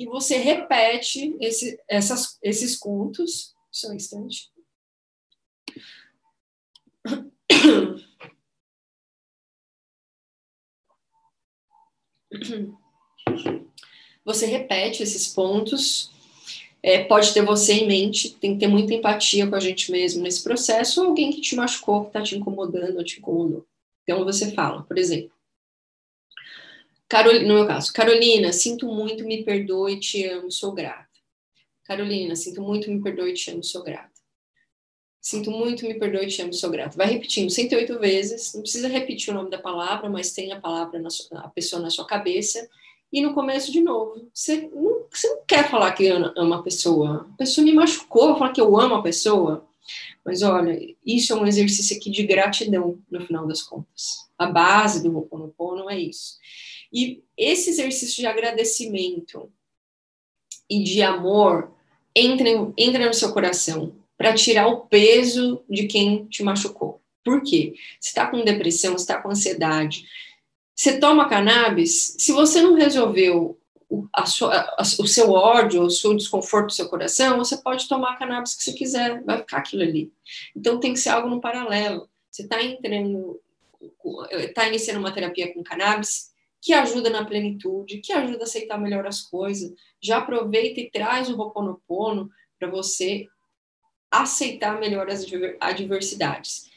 e você repete esse, essas, esses contos. Só um instante. Você repete esses pontos, é, pode ter você em mente, tem que ter muita empatia com a gente mesmo nesse processo, ou alguém que te machucou, que está te incomodando ou te incomodou. Então você fala, por exemplo, Carolina, no meu caso, Carolina, sinto muito, me perdoe, te amo, sou grata. Carolina, sinto muito, me perdoe, te amo, sou grata. Sinto muito, me perdoe, te amo, sou grata. Vai repetindo 108 vezes, não precisa repetir o nome da palavra, mas tem a palavra, sua, a pessoa na sua cabeça. E no começo, de novo, você não, você não quer falar que ama a pessoa. A pessoa me machucou, falar que eu amo a pessoa. Mas olha, isso é um exercício aqui de gratidão, no final das contas. A base do Ho'oponopono é isso. E esse exercício de agradecimento e de amor entra, entra no seu coração para tirar o peso de quem te machucou. Por quê? Você está com depressão, você está com ansiedade. Você toma cannabis, se você não resolveu o, a sua, a, o seu ódio, o seu desconforto do seu coração, você pode tomar cannabis que você quiser, vai ficar aquilo ali. Então tem que ser algo no paralelo. Você está entrando, está iniciando uma terapia com cannabis, que ajuda na plenitude, que ajuda a aceitar melhor as coisas. Já aproveita e traz o Ho'oponopono para você aceitar melhor as adversidades.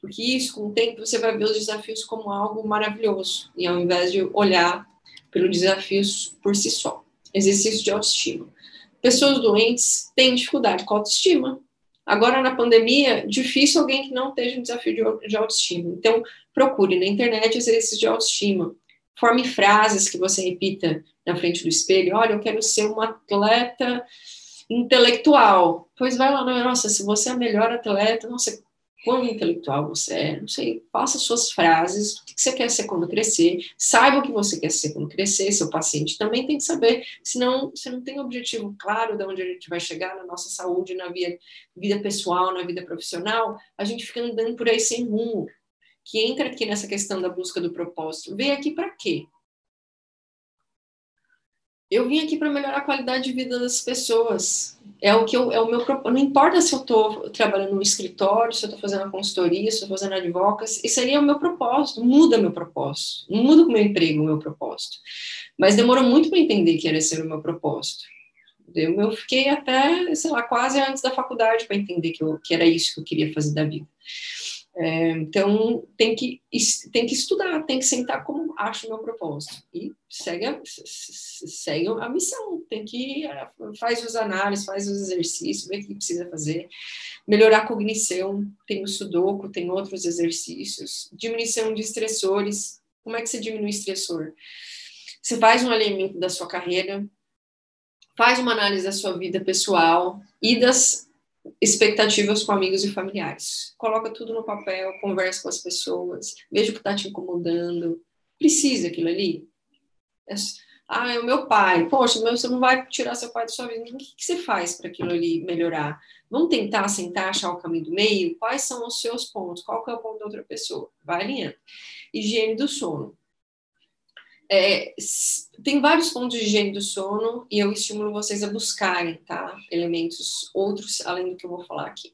Porque isso, com o tempo, você vai ver os desafios como algo maravilhoso, e ao invés de olhar pelos desafios por si só. Exercício de autoestima. Pessoas doentes têm dificuldade com autoestima. Agora, na pandemia, difícil alguém que não esteja um desafio de autoestima. Então, procure na internet exercícios de autoestima Forme frases que você repita na frente do espelho. Olha, eu quero ser uma atleta intelectual. Pois vai lá, nossa, se você é a melhor atleta, nossa, quão intelectual você é, não sei, faça suas frases, o que você quer ser quando crescer, saiba o que você quer ser quando crescer, seu paciente também tem que saber, senão você não tem objetivo claro de onde a gente vai chegar na nossa saúde, na vida, vida pessoal, na vida profissional, a gente fica andando por aí sem rumo, que entra aqui nessa questão da busca do propósito, veio aqui para quê? Eu vim aqui para melhorar a qualidade de vida das pessoas. É o que eu, é o meu não importa se eu estou trabalhando no escritório, se eu estou fazendo a consultoria, se eu estou fazendo advocacy, isso seria o meu propósito, muda meu propósito, muda o meu emprego, o meu propósito. Mas demorou muito para entender que era esse o meu propósito. Eu fiquei até, sei lá, quase antes da faculdade para entender que, eu, que era isso que eu queria fazer da vida. É, então, tem que, tem que estudar, tem que sentar como acho o meu propósito. E segue a, segue a missão, tem que é, faz os análises, faz os exercícios, vê o que precisa fazer. Melhorar a cognição, tem o sudoku, tem outros exercícios. Diminuição de estressores. Como é que você diminui estressor? Você faz um alinhamento da sua carreira, faz uma análise da sua vida pessoal e das expectativas com amigos e familiares. Coloca tudo no papel, conversa com as pessoas, veja o que está te incomodando. Precisa aquilo ali? É, ah, é o meu pai. Poxa, você não vai tirar seu pai da sua vida. O que, que você faz para aquilo ali melhorar? Vamos tentar sentar, achar o caminho do meio? Quais são os seus pontos? Qual é o ponto da outra pessoa? Vai alinhando. Higiene do sono. É, tem vários pontos de higiene do sono e eu estimulo vocês a buscarem, tá? Elementos outros além do que eu vou falar aqui.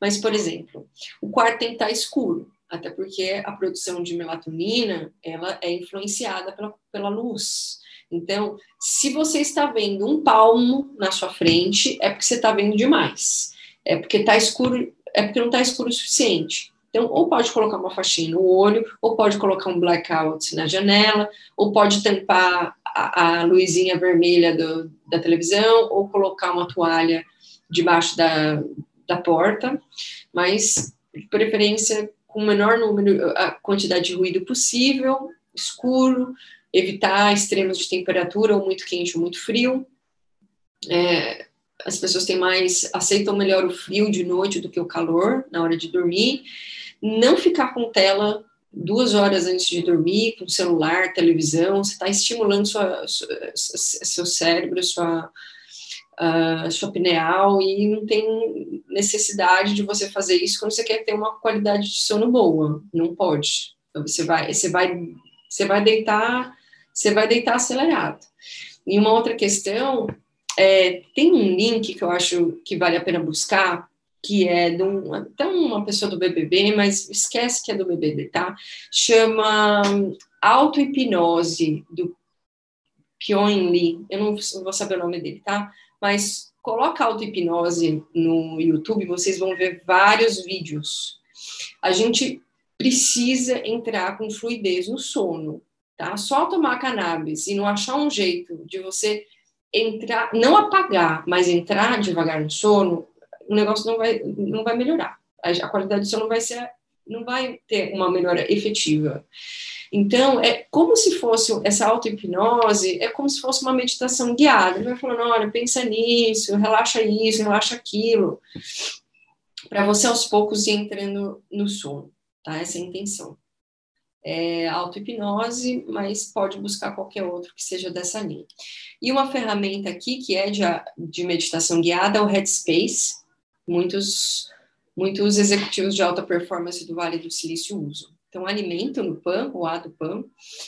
Mas, por exemplo, o quarto tem que estar escuro, até porque a produção de melatonina ela é influenciada pela, pela luz. Então, se você está vendo um palmo na sua frente, é porque você está vendo demais. É porque está escuro, é porque não está escuro o suficiente. Então, ou pode colocar uma faixinha no olho, ou pode colocar um blackout na janela, ou pode tampar a, a luzinha vermelha do, da televisão, ou colocar uma toalha debaixo da, da porta, mas de preferência com o menor número, a quantidade de ruído possível, escuro, evitar extremos de temperatura, ou muito quente ou muito frio. É, as pessoas têm mais, aceitam melhor o frio de noite do que o calor na hora de dormir. Não ficar com tela duas horas antes de dormir, com celular, televisão, você está estimulando sua, sua, seu cérebro, sua, uh, sua pineal, e não tem necessidade de você fazer isso quando você quer ter uma qualidade de sono boa. Não pode. Então, você vai, você vai, você vai deitar, você vai deitar acelerado. E uma outra questão é, tem um link que eu acho que vale a pena buscar, que é de um, até uma pessoa do BBB, mas esquece que é do BBB, tá? Chama Auto-Hipnose, do Pyong Lee. Eu não vou saber o nome dele, tá? Mas coloca auto-hipnose no YouTube, vocês vão ver vários vídeos. A gente precisa entrar com fluidez no sono, tá? Só tomar cannabis e não achar um jeito de você entrar, não apagar, mas entrar devagar no sono, o negócio não vai, não vai melhorar. A, qualidade do sono não vai ser, não vai ter uma melhora efetiva. Então, é como se fosse essa auto-hipnose, é como se fosse uma meditação guiada. Vai falando, olha, pensa nisso, relaxa isso, relaxa aquilo, para você aos poucos ir entrando no sono, tá? Essa é a intenção é, auto-hipnose, mas pode buscar qualquer outro que seja dessa linha. E uma ferramenta aqui que é de, de meditação guiada é o Headspace. Muitos, muitos executivos de alta performance do Vale do Silício usam. Então, alimento no PAN, o A do PAN,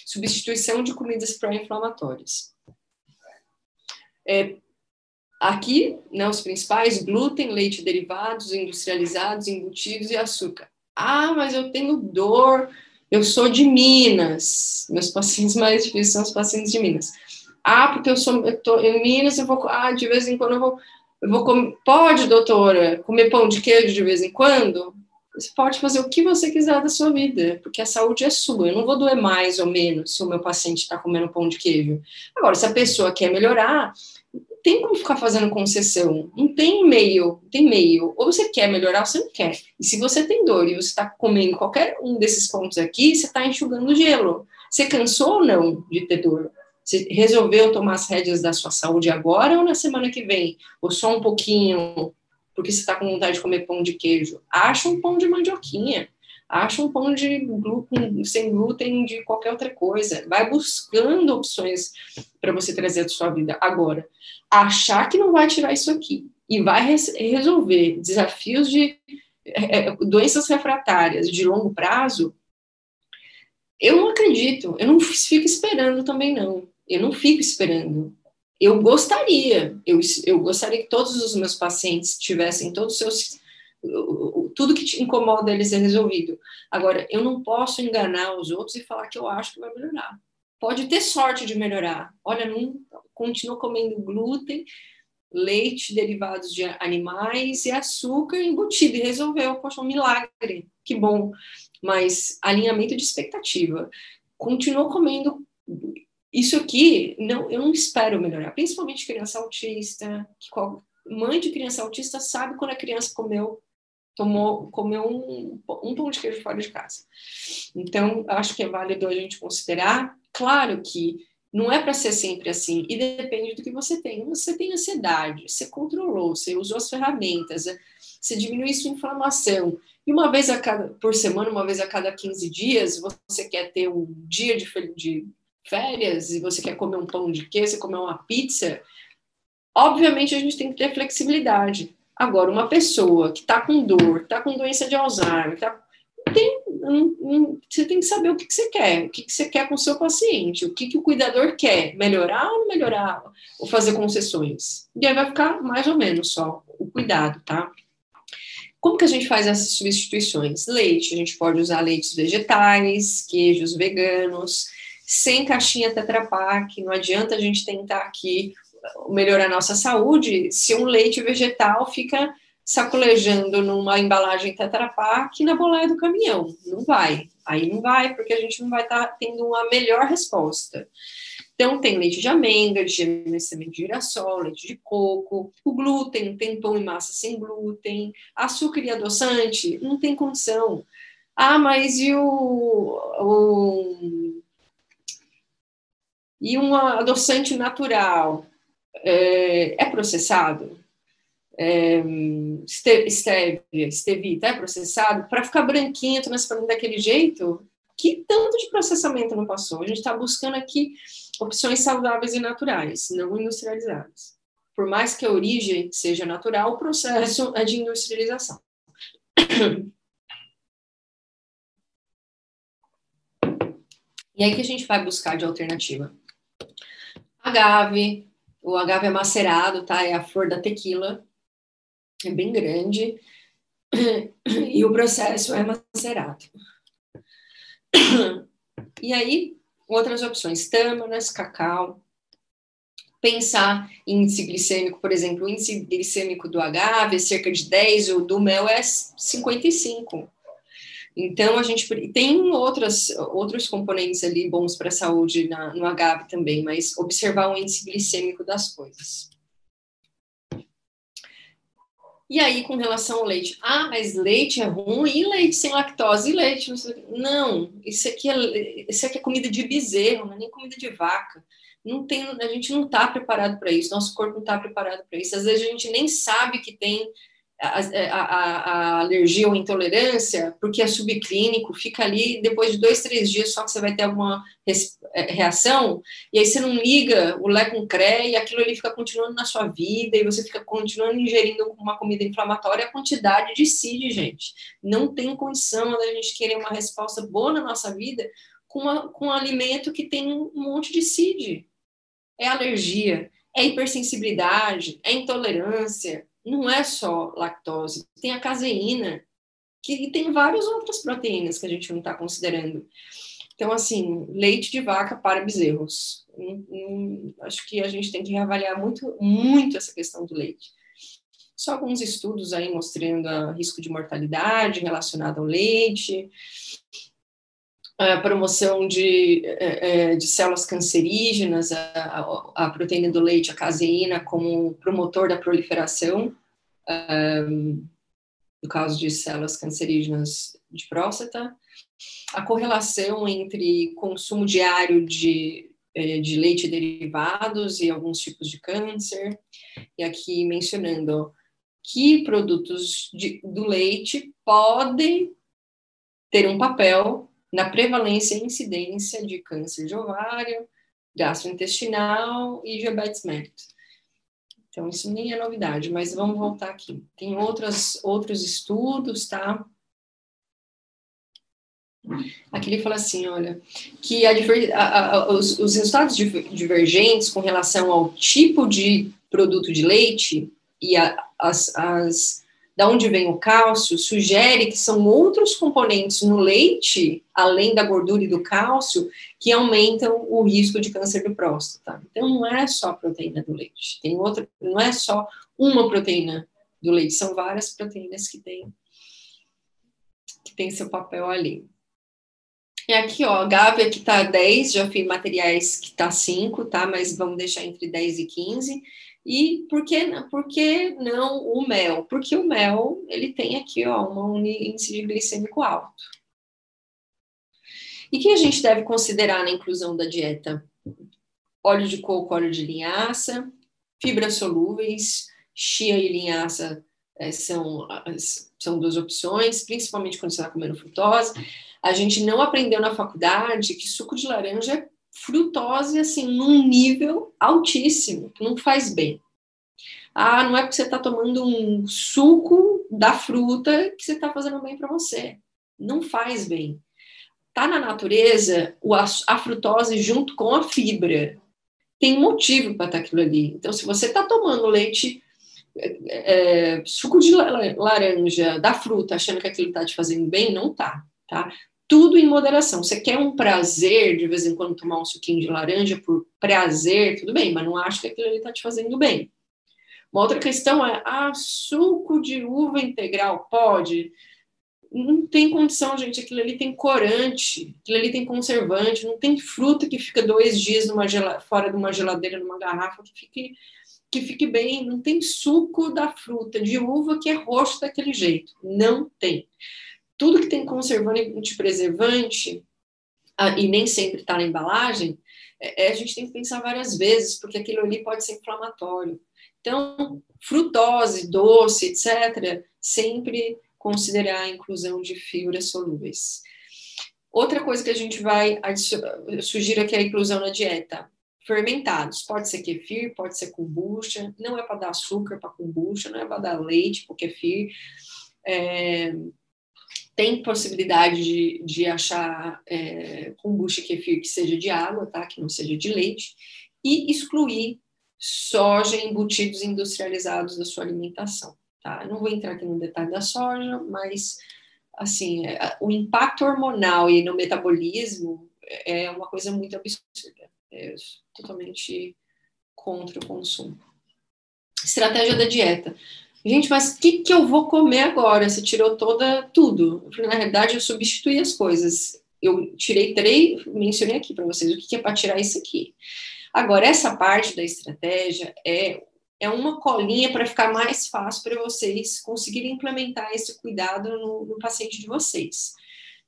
substituição de comidas pró-inflamatórias. É, aqui, né, os principais, glúten, leite derivados, industrializados, embutidos e açúcar. Ah, mas eu tenho dor, eu sou de Minas. Meus pacientes mais difíceis são os pacientes de Minas. Ah, porque eu sou eu tô em Minas, eu vou ah, de vez em quando eu vou eu vou comer, pode, doutora, comer pão de queijo de vez em quando? Você pode fazer o que você quiser da sua vida, porque a saúde é sua. Eu não vou doer mais ou menos se o meu paciente está comendo pão de queijo. Agora, se a pessoa quer melhorar, tem como ficar fazendo concessão, não tem meio, tem meio. Ou você quer melhorar ou você não quer. E se você tem dor e você está comendo qualquer um desses pontos aqui, você está enxugando gelo. Você cansou ou não de ter dor? Você resolveu tomar as rédeas da sua saúde agora ou na semana que vem? Ou só um pouquinho, porque você está com vontade de comer pão de queijo? Acha um pão de mandioquinha acha um pão de glúten, sem glúten de qualquer outra coisa. Vai buscando opções para você trazer da sua vida. Agora, achar que não vai tirar isso aqui e vai res resolver desafios de é, é, doenças refratárias de longo prazo, eu não acredito. Eu não fico esperando também, não. Eu não fico esperando. Eu gostaria, eu, eu gostaria que todos os meus pacientes tivessem todos os seus tudo que te incomoda ele ser resolvido. Agora, eu não posso enganar os outros e falar que eu acho que vai melhorar. Pode ter sorte de melhorar. Olha, não continua comendo glúten, leite, derivados de animais e açúcar embutido e resolveu. Poxa, um milagre. Que bom. Mas alinhamento de expectativa. Continua comendo isso aqui, não, eu não espero melhorar, principalmente criança autista, que mãe de criança autista sabe quando a criança comeu tomou, comeu um, um pão de queijo fora de casa. Então, acho que é válido a gente considerar. Claro que não é para ser sempre assim, e depende do que você tem. Você tem ansiedade, você controlou, você usou as ferramentas, você diminuiu sua inflamação. E uma vez a cada, por semana, uma vez a cada 15 dias, você quer ter um dia de, de férias e você quer comer um pão de queijo, comer uma pizza, obviamente a gente tem que ter flexibilidade. Agora, uma pessoa que está com dor, está com doença de Alzheimer, tá, tem, você tem que saber o que, que você quer, o que, que, você quer com o seu paciente, o que, que o cuidador quer, melhorar ou não melhorar, ou fazer concessões. E aí vai ficar mais ou menos só o cuidado, tá? Como que a gente faz essas substituições? Leite, a gente pode usar leites vegetais, queijos veganos, sem caixinha Tetra Pak, não adianta a gente tentar aqui melhorar a nossa saúde se um leite vegetal fica sacolejando numa embalagem Tetra Pak na boleia do caminhão. Não vai. Aí não vai, porque a gente não vai estar tá tendo uma melhor resposta. Então, tem leite de amêndoa, de semente de girassol, leite de coco, o glúten, tem pão e massa sem glúten, açúcar e adoçante, não tem condição. Ah, mas e o, o e um adoçante natural é, é processado? É, stevia, stevia, é processado? Para ficar branquinho, transparente daquele jeito? Que tanto de processamento não passou? A gente está buscando aqui opções saudáveis e naturais, não industrializadas. Por mais que a origem seja natural, o processo é de industrialização. E aí que a gente vai buscar de alternativa? Agave, o agave é macerado, tá? É a flor da tequila, é bem grande, e o processo é macerado. E aí, outras opções, tâmaras, cacau, pensar em índice glicêmico, por exemplo, o índice glicêmico do agave é cerca de 10, o do mel é 55. Então, a gente tem outras, outros componentes ali bons para a saúde na, no agave também, mas observar o índice glicêmico das coisas. E aí, com relação ao leite, ah, mas leite é ruim, e leite sem lactose, e leite, não, isso aqui é, isso aqui é comida de bezerro, não é nem comida de vaca. Não tem, a gente não está preparado para isso, nosso corpo não está preparado para isso. Às vezes a gente nem sabe que tem a, a, a, alergia ou intolerância, porque é subclínico, fica ali, depois de dois, três dias só que você vai ter alguma é, reação, e aí você não liga o Lé com CRE, e aquilo ali fica continuando na sua vida, e você fica continuando ingerindo uma comida inflamatória, a quantidade de CID, gente. Não tem condição da gente querer uma resposta boa na nossa vida com, uma, com um alimento que tem um monte de CID. É alergia, é hipersensibilidade, é intolerância, não é só lactose, tem a caseína, que tem várias outras proteínas que a gente não está considerando. Então, assim, leite de vaca para bezerros. Hum, hum, acho que a gente tem que reavaliar muito, muito essa questão do leite. Só alguns estudos aí mostrando risco de mortalidade relacionado ao leite, a promoção de, é, é, de células cancerígenas, a, a, proteína do leite, a caseína, como promotor da proliferação, um, no caso de células cancerígenas de próstata, a correlação entre consumo diário de, é, de leite e derivados e alguns tipos de câncer, e aqui mencionando que produtos de, do leite podem ter um papel na prevalência e incidência de câncer de ovário, gastrointestinal e diabetes mellitus. Então, isso nem é novidade, mas vamos voltar aqui. Tem outras, outros estudos, tá? Aqui ele fala assim, olha, que a, a, a, os, os, resultados divergentes com relação ao tipo de produto de leite e as, as da onde vem o cálcio, sugere que são outros componentes no leite, além da gordura e do cálcio, que aumentam o risco de câncer de próstata. Então, não é só a proteína do leite, tem outra, não é só uma proteína do leite, são várias proteínas que têm que tem seu papel ali. E aqui, ó, a Gabi aqui tá 10, já fiz materiais que tá 5, tá? Mas vamos deixar entre 10 e 15. E por que, por que não o mel? Porque o mel, ele tem aqui, ó, um índice de glicêmico alto. E que a gente deve considerar na inclusão da dieta? Óleo de coco, óleo de linhaça, fibras solúveis, chia e linhaça é, são, são duas opções, principalmente quando você está comendo frutose. A gente não aprendeu na faculdade que suco de laranja é frutose assim num nível altíssimo, que não faz bem. Ah, não é porque você está tomando um suco da fruta que você está fazendo bem para você. Não faz bem. Tá na natureza a frutose junto com a fibra. Tem motivo para estar tá aquilo ali. Então, se você está tomando leite, é, é, suco de laranja da fruta, achando que aquilo está te fazendo bem, não tá, tá? Tudo em moderação. Você quer um prazer de vez em quando tomar um suquinho de laranja por prazer, tudo bem, mas não acho que aquilo ali está te fazendo bem. Uma outra questão é, ah, suco de uva integral? Pode. Não tem condição, gente. Aquilo ali tem corante, aquilo ali tem conservante, não tem fruta que fica dois dias numa fora de uma geladeira, numa garrafa, que fique, que fique bem. Não tem suco da fruta de uva que é roxo daquele jeito. Não tem. Tudo que tem conservante preservante, ah, e nem sempre está na embalagem, é, é, a gente tem que pensar várias vezes, porque aquilo ali pode ser inflamatório. Então, frutose, doce, etc., sempre considerar a inclusão de fibras solúveis. Outra coisa que a gente vai sugira que é a inclusão na dieta. Fermentados, pode ser kefir, pode ser kombucha, não é para dar açúcar para kombucha, não é para dar leite para kefir. É, tem possibilidade de, de achar é, kombucha kefir que seja de água, tá? Que não seja de leite, e excluir soja embutidos industrializados da sua alimentação, tá? Eu não vou entrar aqui no detalhe da soja, mas assim, é, o impacto hormonal e no metabolismo é uma coisa muito absurda. É totalmente contra o consumo. Estratégia da dieta. Gente, mas o que, que eu vou comer agora? Você tirou toda tudo. Na realidade, eu substituí as coisas. Eu tirei três, mencionei aqui para vocês o que, que é para tirar isso aqui. Agora, essa parte da estratégia é, é uma colinha para ficar mais fácil para vocês conseguirem implementar esse cuidado no, no paciente de vocês.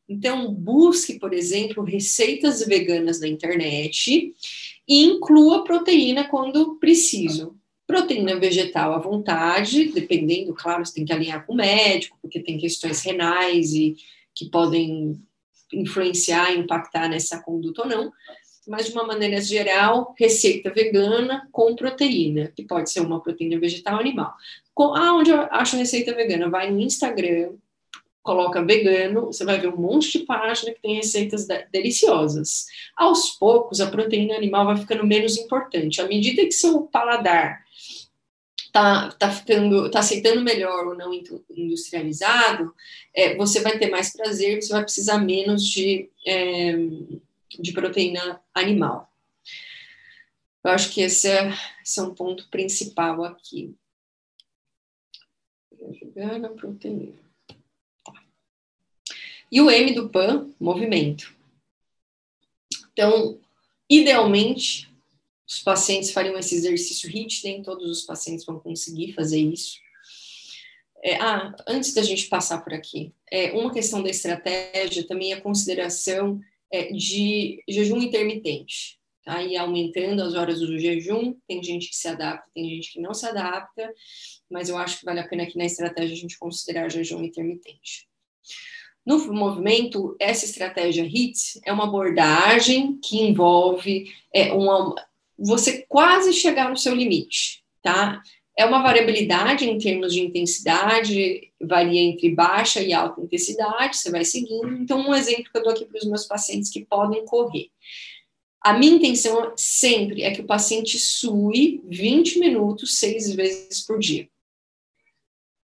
Então, busque, por exemplo, receitas veganas na internet e inclua proteína quando preciso proteína vegetal à vontade, dependendo, claro, você tem que alinhar com o médico, porque tem questões renais e que podem influenciar, impactar nessa conduta ou não, mas de uma maneira geral, receita vegana com proteína, que pode ser uma proteína vegetal animal. Com, aonde eu acho receita vegana? Vai no Instagram, coloca vegano, você vai ver um monte de página que tem receitas deliciosas. Aos poucos, a proteína animal vai ficando menos importante. À medida que seu paladar tá, tá ficando, tá aceitando melhor ou não industrializado, é, você vai ter mais prazer, você vai precisar menos de, é, de proteína animal. Eu acho que esse é, esse é um ponto principal aqui. Vegana, proteína. E o M do PAN, movimento. Então, idealmente, os pacientes fariam esse exercício HIIT, nem todos os pacientes vão conseguir fazer isso. É, ah, antes da gente passar por aqui, é, uma questão da estratégia também é a consideração é, de jejum intermitente. Tá? E aumentando as horas do jejum, tem gente que se adapta, tem gente que não se adapta, mas eu acho que vale a pena aqui na estratégia a gente considerar jejum intermitente. No movimento, essa estratégia HIT é uma abordagem que envolve é, uma, você quase chegar no seu limite, tá? É uma variabilidade em termos de intensidade, varia entre baixa e alta intensidade, você vai seguindo. Então, um exemplo que eu dou aqui para os meus pacientes que podem correr. A minha intenção sempre é que o paciente sue 20 minutos, seis vezes por dia.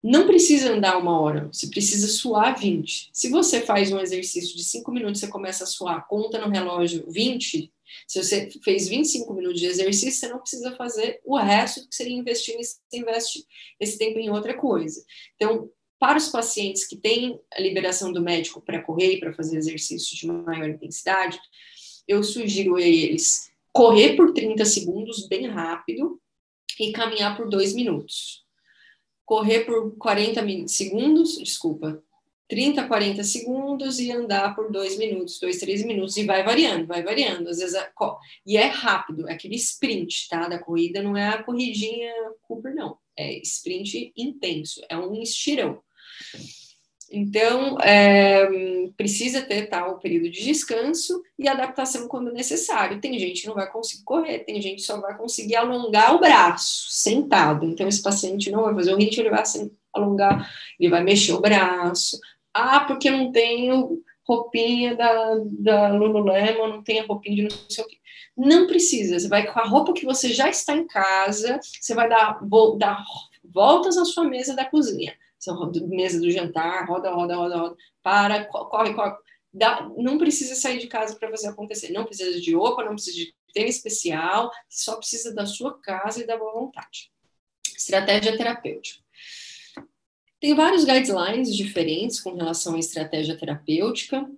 Não precisa andar uma hora, você precisa suar 20. Se você faz um exercício de 5 minutos, você começa a suar, conta no relógio 20, se você fez 25 minutos de exercício, você não precisa fazer o resto que seria investir nisso, você investe esse tempo em outra coisa. Então, para os pacientes que têm a liberação do médico para correr e para fazer exercícios de maior intensidade, eu sugiro a eles correr por 30 segundos, bem rápido, e caminhar por 2 minutos. Correr por 40 segundos, desculpa, 30, 40 segundos e andar por dois minutos, dois, três minutos, e vai variando, vai variando. Às vezes, e é rápido, é aquele sprint, tá? Da corrida, não é a corridinha Cooper, não. É sprint intenso, é um estirão. Então, é, precisa ter tal período de descanso e adaptação quando necessário. Tem gente que não vai conseguir correr, tem gente que só vai conseguir alongar o braço sentado. Então, esse paciente não vai fazer o ritmo, ele vai alongar, ele vai mexer o braço, ah, porque não tenho roupinha da, da Lululemon, não tenho roupinha de não sei o quê. Não precisa, você vai com a roupa que você já está em casa, você vai dar, vou, dar voltas na sua mesa da cozinha, mesa do jantar, roda, roda, roda, roda, para, corre, corre. Dá, não precisa sair de casa para fazer acontecer, não precisa de roupa, não precisa de tênis especial, só precisa da sua casa e da boa vontade. Estratégia terapêutica. Tem vários guidelines diferentes com relação à estratégia terapêutica,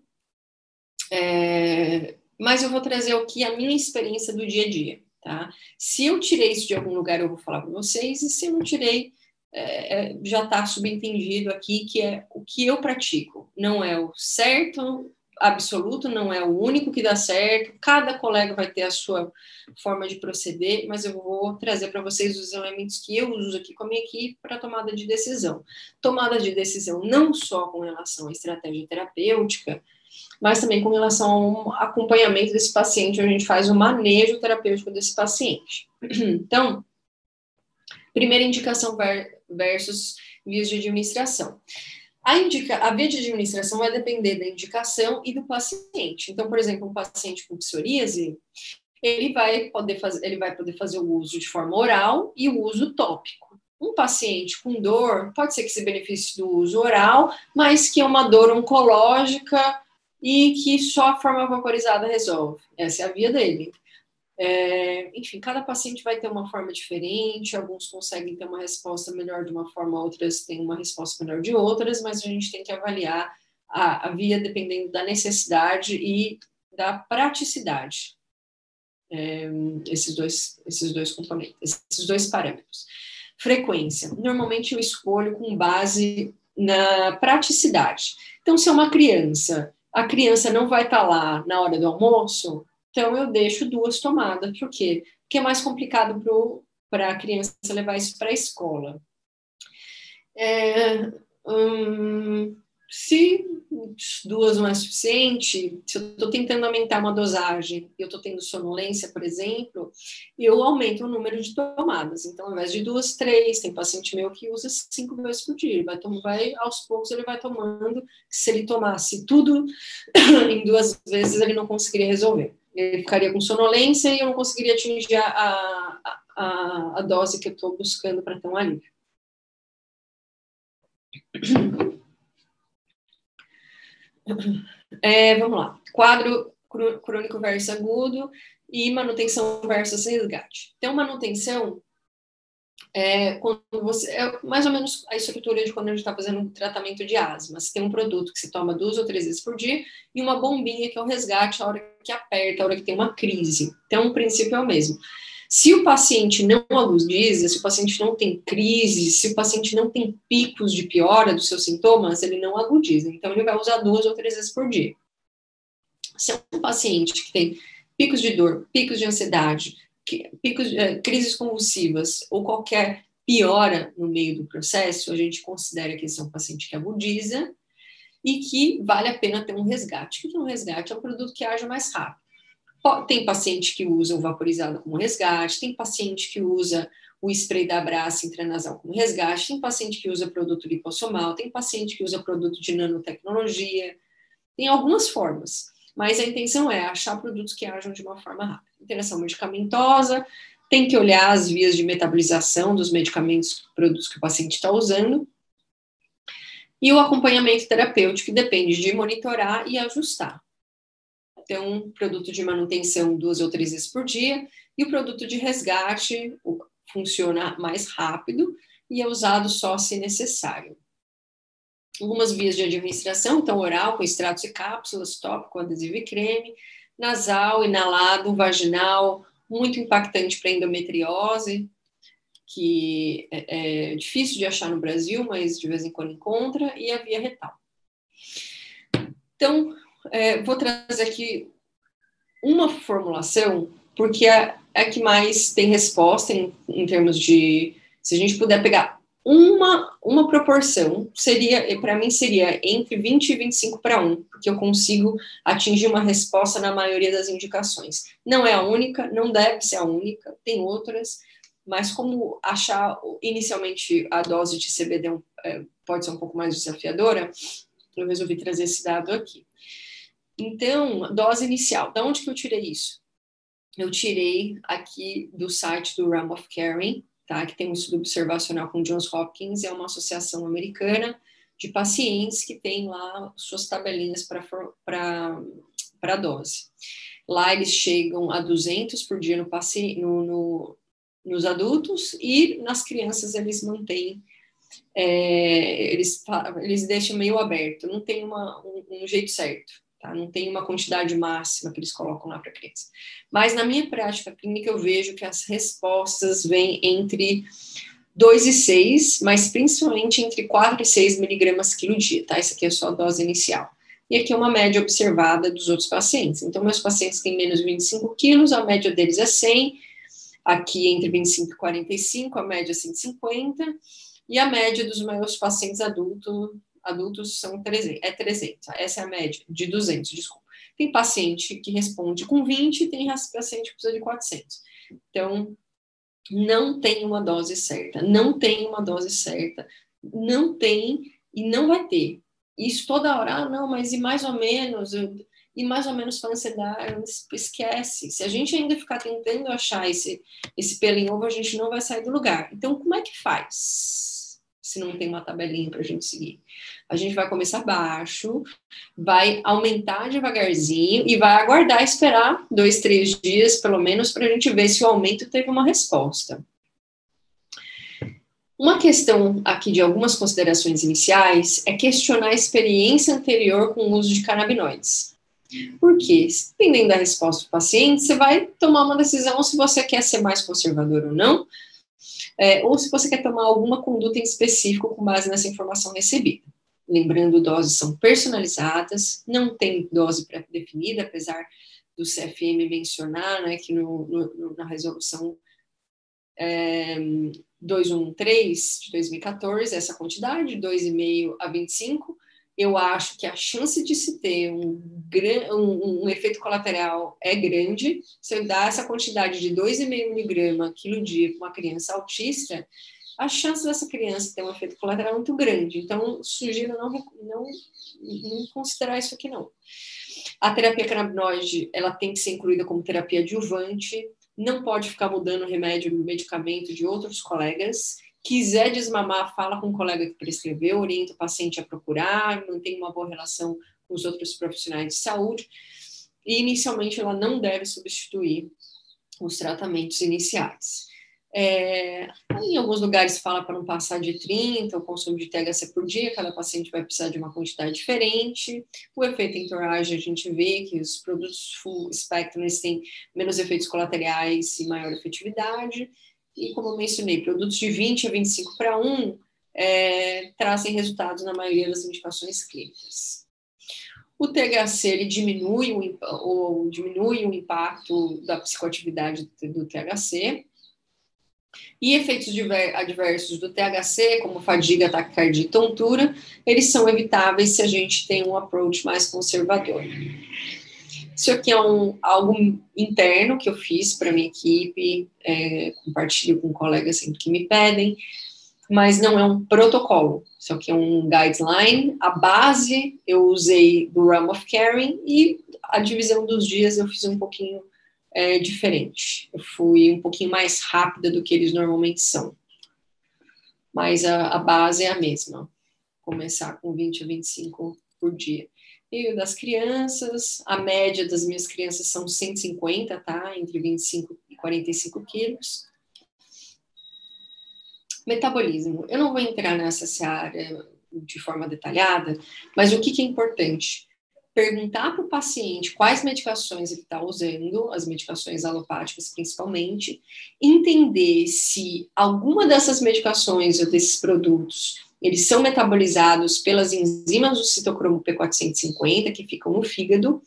é, mas eu vou trazer aqui a minha experiência do dia a dia, tá? Se eu tirei isso de algum lugar, eu vou falar para vocês, e se eu não tirei, é, é já está subentendido aqui que é o que eu pratico. Não é o certo, absoluto, não é o único que dá certo, cada colega vai ter a sua forma de proceder, mas eu vou trazer para vocês os elementos que eu uso aqui com a minha equipe para tomada de decisão. Tomada de decisão não só com relação à estratégia terapêutica, mas também com relação ao acompanhamento desse paciente, onde a gente faz o manejo terapêutico desse paciente. Então, primeira indicação versus vias de administração. A, indica, a via de administração vai depender da indicação e do paciente. Então, por exemplo, um paciente com psoríase, ele vai poder fazer, ele vai poder fazer o uso de forma oral e o uso tópico. Um paciente com dor, pode ser que se beneficie do uso oral, mas que é uma dor oncológica e que só a forma vaporizada resolve. Essa é a via dele. É, enfim, cada paciente vai ter uma forma diferente, alguns conseguem ter uma resposta melhor de uma forma, outras têm uma resposta melhor de outras, mas a gente tem que avaliar a, a via dependendo da necessidade e da praticidade. É, esses, dois, esses dois componentes, esses dois parâmetros. Frequência. Normalmente eu escolho com base na praticidade. Então, se é uma criança, a criança não vai estar lá na hora do almoço, então, eu deixo duas tomadas. Por quê? Porque é mais complicado para a criança levar isso para a escola. É, hum, se duas não é suficiente, se eu estou tentando aumentar uma dosagem e eu estou tendo sonolência, por exemplo, eu aumento o número de tomadas. Então, ao invés de duas, três, tem paciente meu que usa cinco vezes por dia. Vai, vai aos poucos ele vai tomando. Se ele tomasse tudo em duas vezes, ele não conseguiria resolver ele ficaria com sonolência e eu não conseguiria atingir a, a, a dose que eu estou buscando para ter um alívio. É, vamos lá. Quadro crônico versus agudo e manutenção versus resgate. Então, manutenção é, você, é mais ou menos a estrutura de quando a gente está fazendo um tratamento de asma. Você tem um produto que se toma duas ou três vezes por dia e uma bombinha que é o resgate a hora que aperta, a hora que tem uma crise. Então, o princípio é o mesmo. Se o paciente não agudiza, se o paciente não tem crise, se o paciente não tem picos de piora dos seus sintomas, ele não agudiza. Então, ele vai usar duas ou três vezes por dia. Se é um paciente que tem picos de dor, picos de ansiedade, picos, é, crises convulsivas ou qualquer piora no meio do processo, a gente considera que esse é um paciente que agudiza e que vale a pena ter um resgate. O que é um resgate? É um produto que age mais rápido. Tem paciente que usa o vaporizado como resgate, tem paciente que usa o spray da Abraça intranasal como resgate, tem paciente que usa produto lipossomal, tem paciente que usa produto de nanotecnologia, tem algumas formas, mas a intenção é achar produtos que ajam de uma forma rápida interação medicamentosa, tem que olhar as vias de metabolização dos medicamentos, produtos que o paciente está usando, e o acompanhamento terapêutico, depende de monitorar e ajustar. Então, produto de manutenção duas ou três vezes por dia, e o produto de resgate funciona mais rápido e é usado só se necessário. Algumas vias de administração, então, oral, com extratos e cápsulas, tópico, adesivo e creme, nasal, inalado, vaginal, muito impactante para endometriose, que é, é, difícil de achar no Brasil, mas de vez em quando encontra, e a via retal. Então, é, vou trazer aqui uma formulação, porque é, é que mais tem resposta em, em termos de. Se a gente puder pegar uma, uma proporção seria, para mim, seria entre 20 e 25 para 1, porque eu consigo atingir uma resposta na maioria das indicações. Não é a única, não deve ser a única, tem outras, mas como achar inicialmente a dose de CBD é, pode ser um pouco mais desafiadora, eu resolvi trazer esse dado aqui. Então, dose inicial, da onde que eu tirei isso? Eu tirei aqui do site do Realm of Caring, tá? que tem um estudo observacional com Johns Hopkins, é uma associação americana de pacientes que tem lá suas tabelinhas para dose. Lá eles chegam a 200 por dia no, paci no, no, nos adultos e nas crianças eles mantêm é, eles, eles deixam meio aberto, não tem uma, um, um jeito certo. Tá? Não tem uma quantidade máxima que eles colocam lá para a criança. Mas na minha prática clínica eu vejo que as respostas vêm entre 2 e 6, mas principalmente entre 4 e 6 miligramas quilo dia, tá? Essa aqui é só a dose inicial. E aqui é uma média observada dos outros pacientes. Então, meus pacientes têm menos de 25 quilos, a média deles é 100, aqui entre 25 e 45, a média é 150, e a média dos meus pacientes adultos adultos são 300, é 300. Essa é a média, de 200, desculpa. Tem paciente que responde com 20, tem paciente que precisa de 400. Então, não tem uma dose certa, não tem uma dose certa, não tem e não vai ter. Isso toda hora, ah, não, mas e mais ou menos, eu, e mais ou menos para ansiedade, esquece. Se a gente ainda ficar tentando achar esse, esse pelo em ovo, a gente não vai sair do lugar. Então, como é que faz? se não tem uma tabelinha para a gente seguir. A gente vai começar baixo, vai aumentar devagarzinho e vai aguardar, esperar dois, três dias, pelo menos, para a gente ver se o aumento teve uma resposta. Uma questão aqui de algumas considerações iniciais é questionar a experiência anterior com o uso de canabinoides. Porque, dependendo da resposta do paciente, você vai tomar uma decisão se você quer ser mais conservador ou não, é, ou se você quer tomar alguma conduta em específico com base nessa informação recebida. Lembrando, doses são personalizadas, não tem dose pré-definida, apesar do CFM mencionar né, que no, no, na resolução é, 213 de 2014, essa quantidade, 2,5 a 25, eu acho que a chance de se ter um, um, um efeito colateral é grande. Se eu dar essa quantidade de 2,5 miligrama quilo dia para uma criança autista, a chance dessa criança ter um efeito colateral é muito grande. Então, sugiro não, não, não considerar isso aqui, não. A terapia canabinoide, ela tem que ser incluída como terapia adjuvante, não pode ficar mudando o remédio, medicamento de outros colegas, quiser desmamar, fala com o colega que prescreveu, orienta o paciente a procurar, mantém uma boa relação com os outros profissionais de saúde. E, inicialmente, ela não deve substituir os tratamentos iniciais. É, em alguns lugares fala para não passar de 30 o consumo de THC por dia, cada paciente vai precisar de uma quantidade diferente. O efeito entourage, a gente vê que os produtos full spectrum têm menos efeitos colaterais e maior efetividade. E, como mencionei, produtos de 20 a 25 para 1 é, trazem resultados na maioria das indicações clínicas. O THC ele diminui o, ou diminui o impacto da psicoatividade do THC. E efeitos adversos do THC, como fadiga, taquicardia e tontura, eles são evitáveis se a gente tem um approach mais conservador. Isso aqui é um, algo interno que eu fiz para minha equipe, é, compartilho com colegas sempre que me pedem, mas não é um protocolo. Isso aqui é um guideline. A base eu usei do Realm of Caring e a divisão dos dias eu fiz um pouquinho é, diferente. Eu fui um pouquinho mais rápida do que eles normalmente são. Mas a, a base é a mesma. Começar com 20 a 25 por dia e das crianças, a média das minhas crianças são 150, tá? Entre 25 e 45 quilos. Metabolismo. Eu não vou entrar nessa área de forma detalhada, mas o que, que é importante? Perguntar para o paciente quais medicações ele está usando, as medicações alopáticas principalmente, entender se alguma dessas medicações ou desses produtos eles são metabolizados pelas enzimas do citocromo P450, que ficam no fígado,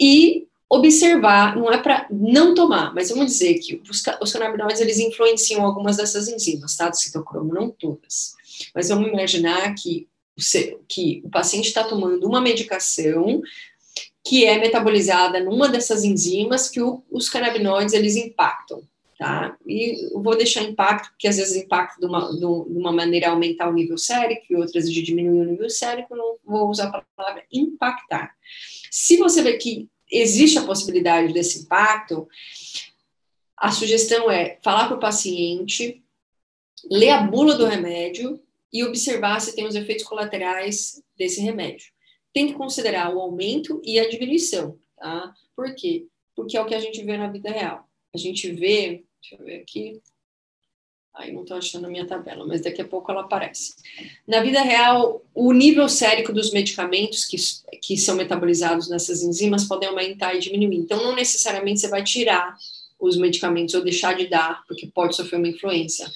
e observar, não é para não tomar, mas vamos dizer que os, os canabinoides, eles influenciam algumas dessas enzimas, tá, do citocromo, não todas. Mas vamos imaginar que, que o paciente está tomando uma medicação que é metabolizada numa dessas enzimas que o, os canabinoides, eles impactam tá? E vou deixar impacto, porque às vezes impacto de uma, de uma maneira aumentar o nível sérico e outras de diminuir o nível sérico, não vou usar a palavra impactar. Se você vê que existe a possibilidade desse impacto, a sugestão é falar para o paciente, ler a bula do remédio e observar se tem os efeitos colaterais desse remédio. Tem que considerar o aumento e a diminuição, tá? Por quê? Porque é o que a gente vê na vida real. A gente vê Deixa eu ver aqui. Aí não estou achando a minha tabela, mas daqui a pouco ela aparece. Na vida real, o nível sérico dos medicamentos que, que são metabolizados nessas enzimas podem aumentar e diminuir. Então, não necessariamente você vai tirar os medicamentos ou deixar de dar, porque pode sofrer uma influência.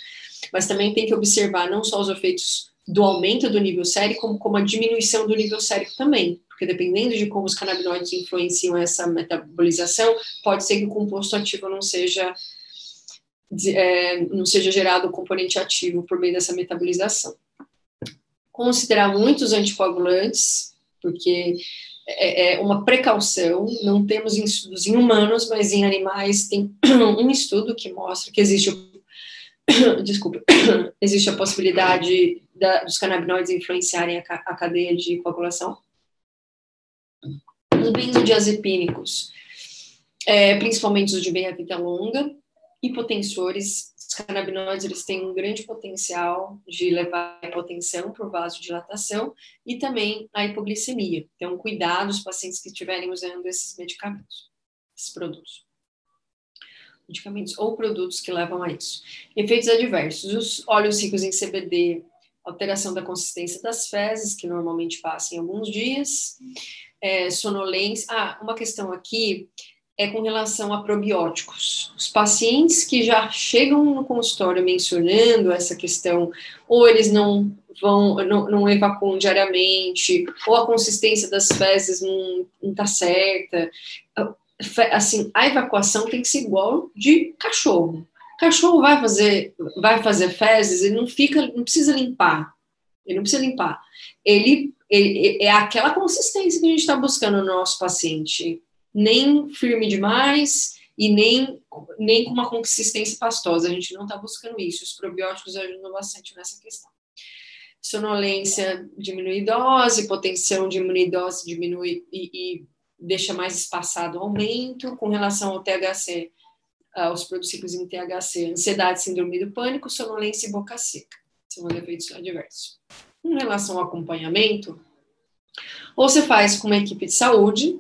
Mas também tem que observar não só os efeitos do aumento do nível sérico, como, como a diminuição do nível sérico também. Porque dependendo de como os canabinoides influenciam essa metabolização, pode ser que o composto ativo não seja é, não seja gerado o componente ativo por meio dessa metabolização. Considerar muitos anticoagulantes, porque é, é uma precaução, não temos em estudos em humanos, mas em animais tem um estudo que mostra que existe, desculpa, existe a possibilidade da, dos canabinoides influenciarem a, a cadeia de coagulação. Os benzodiazepínicos, é, principalmente os de meia-vida longa, hipotensores, os canabinoides eles têm um grande potencial de levar a hipotensão por vasodilatação e também a hipoglicemia. Então, cuidado os pacientes que estiverem usando esses medicamentos, esses produtos. Medicamentos ou produtos que levam a isso. Efeitos adversos: os óleos ricos em CBD, alteração da consistência das fezes, que normalmente passa em alguns dias, é, sonolência. Ah, uma questão aqui é com relação a probióticos. Os pacientes que já chegam no consultório mencionando essa questão, ou eles não vão, não, não evacuam diariamente, ou a consistência das fezes não está certa. Assim, a evacuação tem que ser igual de cachorro. Cachorro vai fazer, vai fazer fezes, ele não fica, não precisa limpar. Ele não precisa limpar. Ele, ele é aquela consistência que a gente está buscando no nosso paciente nem firme demais e nem, nem com uma consistência pastosa. A gente não está buscando isso. Os probióticos ajudam bastante nessa questão. Sonolência diminui dose, hipotensão diminui dose, diminui e, e deixa mais espaçado o aumento. Com relação ao THC, aos produtos em THC, ansiedade, síndrome do pânico, sonolência e boca seca. São efeitos adversos. Com relação ao acompanhamento, ou você faz com uma equipe de saúde,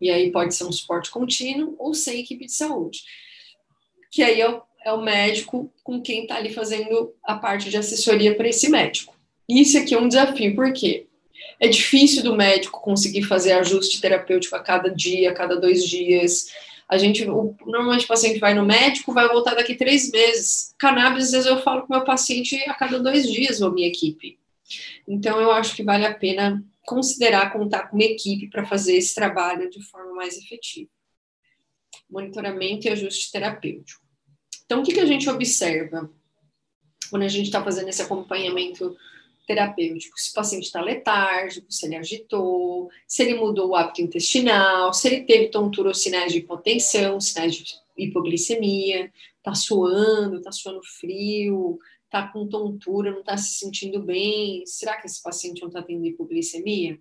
e aí pode ser um suporte contínuo ou sem equipe de saúde. Que aí é o, é o médico com quem está ali fazendo a parte de assessoria para esse médico. Isso aqui é um desafio, por quê? É difícil do médico conseguir fazer ajuste terapêutico a cada dia, a cada dois dias. A gente, o, normalmente o paciente vai no médico, vai voltar daqui três meses. Cannabis, às vezes eu falo com meu paciente a cada dois dias, ou minha equipe. Então, eu acho que vale a pena considerar contar com uma equipe para fazer esse trabalho de forma mais efetiva. Monitoramento e ajuste terapêutico. Então, o que, que a gente observa quando a gente está fazendo esse acompanhamento terapêutico? Se o paciente está letárgico, se ele agitou, se ele mudou o hábito intestinal, se ele teve tontura ou sinais de hipotensão, sinais de hipoglicemia, está suando, está suando frio, está com tontura, não está se sentindo bem, será que esse paciente não está tendo hipoglicemia?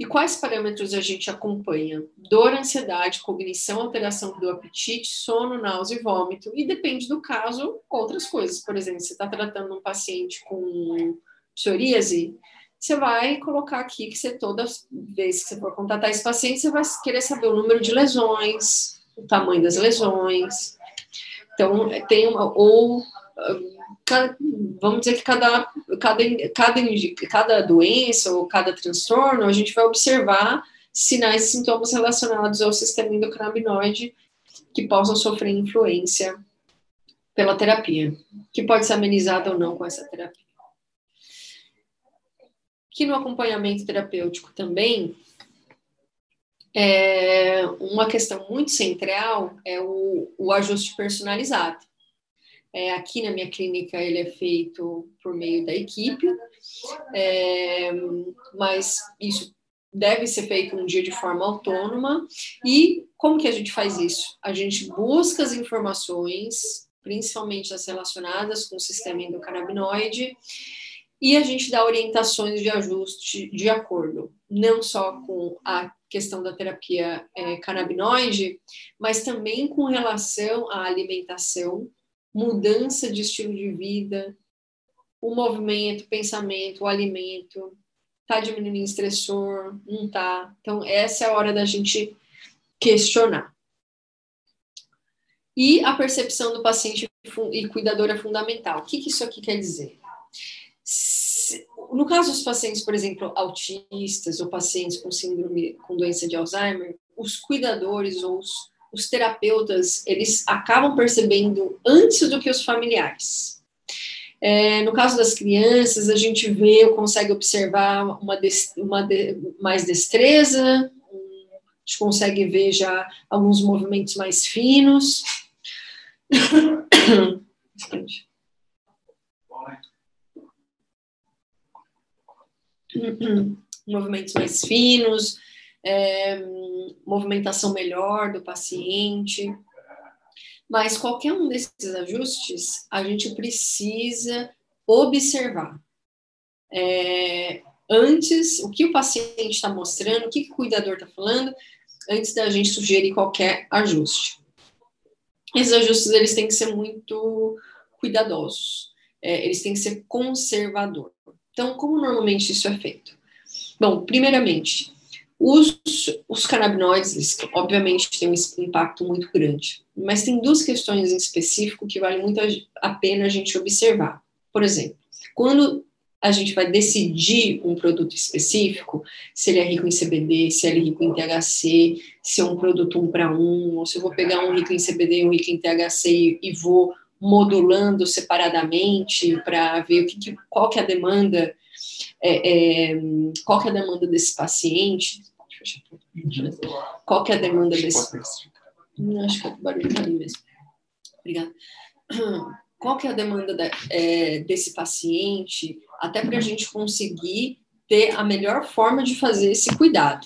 E quais parâmetros a gente acompanha? Dor, ansiedade, cognição, alteração do apetite, sono, náusea e vômito. E depende do caso, outras coisas. Por exemplo, você está tratando um paciente com psoríase, você vai colocar aqui que você toda vez que você for contatar esse paciente, você vai querer saber o número de lesões, o tamanho das lesões. Então, tem uma, ou vamos dizer que cada, cada, cada, cada doença ou cada transtorno, a gente vai observar sinais e sintomas relacionados ao sistema endocannabinoide que possam sofrer influência pela terapia, que pode ser amenizada ou não com essa terapia. Que no acompanhamento terapêutico também, é, uma questão muito central é o, o ajuste personalizado. É, aqui na minha clínica ele é feito por meio da equipe, é, mas isso deve ser feito um dia de forma autônoma. E como que a gente faz isso? A gente busca as informações, principalmente as relacionadas com o sistema endocannabinoide, e a gente dá orientações de ajuste de acordo, não só com a questão da terapia é, canabinoide, mas também com relação à alimentação mudança de estilo de vida, o movimento, o pensamento, o alimento, tá diminuindo o estressor, não tá. Então, essa é a hora da gente questionar. E a percepção do paciente e cuidador é fundamental. O que, que isso aqui quer dizer? no caso dos pacientes, por exemplo, autistas ou pacientes com síndrome, com doença de Alzheimer, os cuidadores ou os, os terapeutas, eles acabam percebendo antes do que os familiares. É, no caso das crianças, a gente vê consegue observar uma, uma de, mais destreza, a gente consegue ver já alguns movimentos mais finos. movimentos mais finos, é, movimentação melhor do paciente. Mas qualquer um desses ajustes, a gente precisa observar. É, antes, o que o paciente está mostrando, o que, o cuidador está falando, antes da gente sugerir qualquer ajuste. Esses ajustes, eles têm que ser muito cuidadosos. É, eles têm que ser conservador. Então, como normalmente isso é feito? Bom, primeiramente, os, os canabinoides, obviamente, têm um impacto muito grande, mas tem duas questões em específico que vale muito a pena a gente observar. Por exemplo, quando a gente vai decidir um produto específico, se ele é rico em CBD, se ele é rico em THC, se é um produto um para um, ou se eu vou pegar um rico em CBD e um rico em THC e, e vou modulando separadamente para ver o que, qual que é a demanda, é, é, qual que é a demanda desse paciente, qual que é a demanda desse hum, acho que é o barulho tá ali mesmo. Obrigada. Qual que é a demanda da, é, desse paciente, até para a gente conseguir ter a melhor forma de fazer esse cuidado.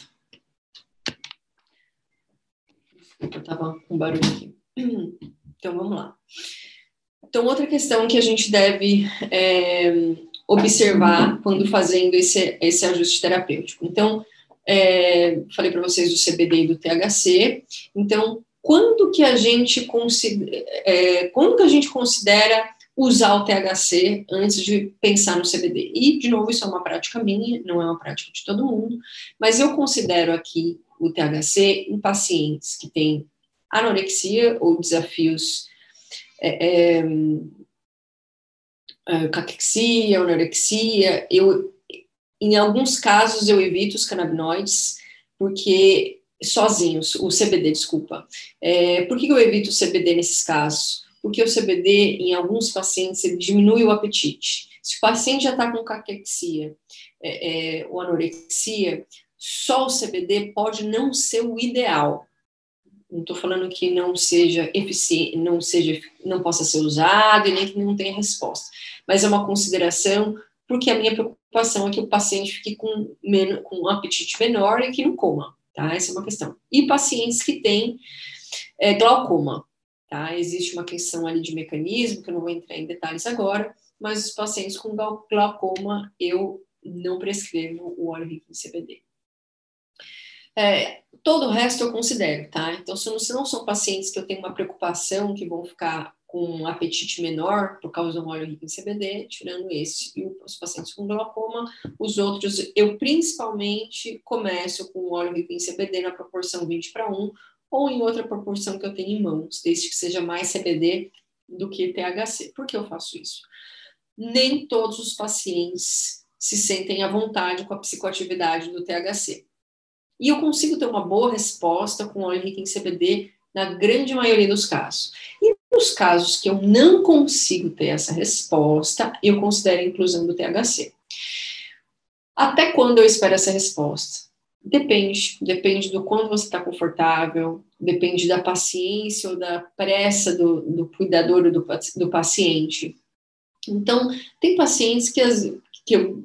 Desculpa, estava com barulho aqui. Então, vamos lá. Então, outra questão que a gente deve é, observar quando fazendo esse, esse ajuste terapêutico. Então, é, falei para vocês do CBD e do THC. Então, quando que a gente considera, é, quando que a gente considera usar o THC antes de pensar no CBD? E, de novo, isso é uma prática minha, não é uma prática de todo mundo, mas eu considero aqui o THC em pacientes que têm anorexia ou desafios é, é, caquexia, anorexia. Eu, em alguns casos, eu evito os canabinoides, porque sozinhos, o CBD, desculpa. É, por que eu evito o CBD nesses casos? Porque o CBD, em alguns pacientes, ele diminui o apetite. Se o paciente já está com caquexia é, é, ou anorexia, só o CBD pode não ser o ideal, não estou falando que não seja eficiente, não seja, não possa ser usado e nem que não tenha resposta. Mas é uma consideração porque a minha preocupação é que o paciente fique com, menos, com um apetite menor e que não coma, tá? Essa é uma questão. E pacientes que têm é, glaucoma, tá? Existe uma questão ali de mecanismo, que eu não vou entrar em detalhes agora, mas os pacientes com glaucoma, eu não prescrevo o óleo rico em CBD. É, todo o resto eu considero, tá? Então, se não, se não são pacientes que eu tenho uma preocupação que vão ficar com um apetite menor por causa do óleo rico em CBD, tirando esse e os pacientes com glaucoma, os outros eu principalmente começo com o óleo rico em CBD na proporção 20 para 1 ou em outra proporção que eu tenho em mãos, desde que seja mais CBD do que THC. Por que eu faço isso? Nem todos os pacientes se sentem à vontade com a psicoatividade do THC. E eu consigo ter uma boa resposta com óleo rico em CBD na grande maioria dos casos. E nos casos que eu não consigo ter essa resposta, eu considero a inclusão do THC. Até quando eu espero essa resposta? Depende, depende do quanto você está confortável, depende da paciência ou da pressa do, do cuidador ou do, do paciente. Então, tem pacientes que, as, que eu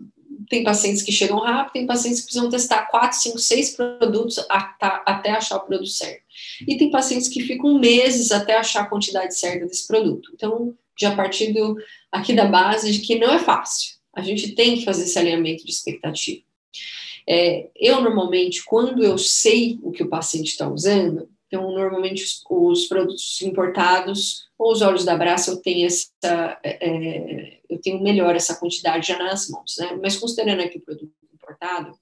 tem pacientes que chegam rápido, tem pacientes que precisam testar quatro, cinco, seis produtos até achar o produto certo. E tem pacientes que ficam meses até achar a quantidade certa desse produto. Então, já partindo aqui da base de que não é fácil. A gente tem que fazer esse alinhamento de expectativa. É, eu, normalmente, quando eu sei o que o paciente está usando, então, normalmente, os, os, produtos importados ou os óleos da Braça, eu tenho essa, é, é, eu tenho melhor essa quantidade já nas mãos, né? Mas considerando aqui o produto importado,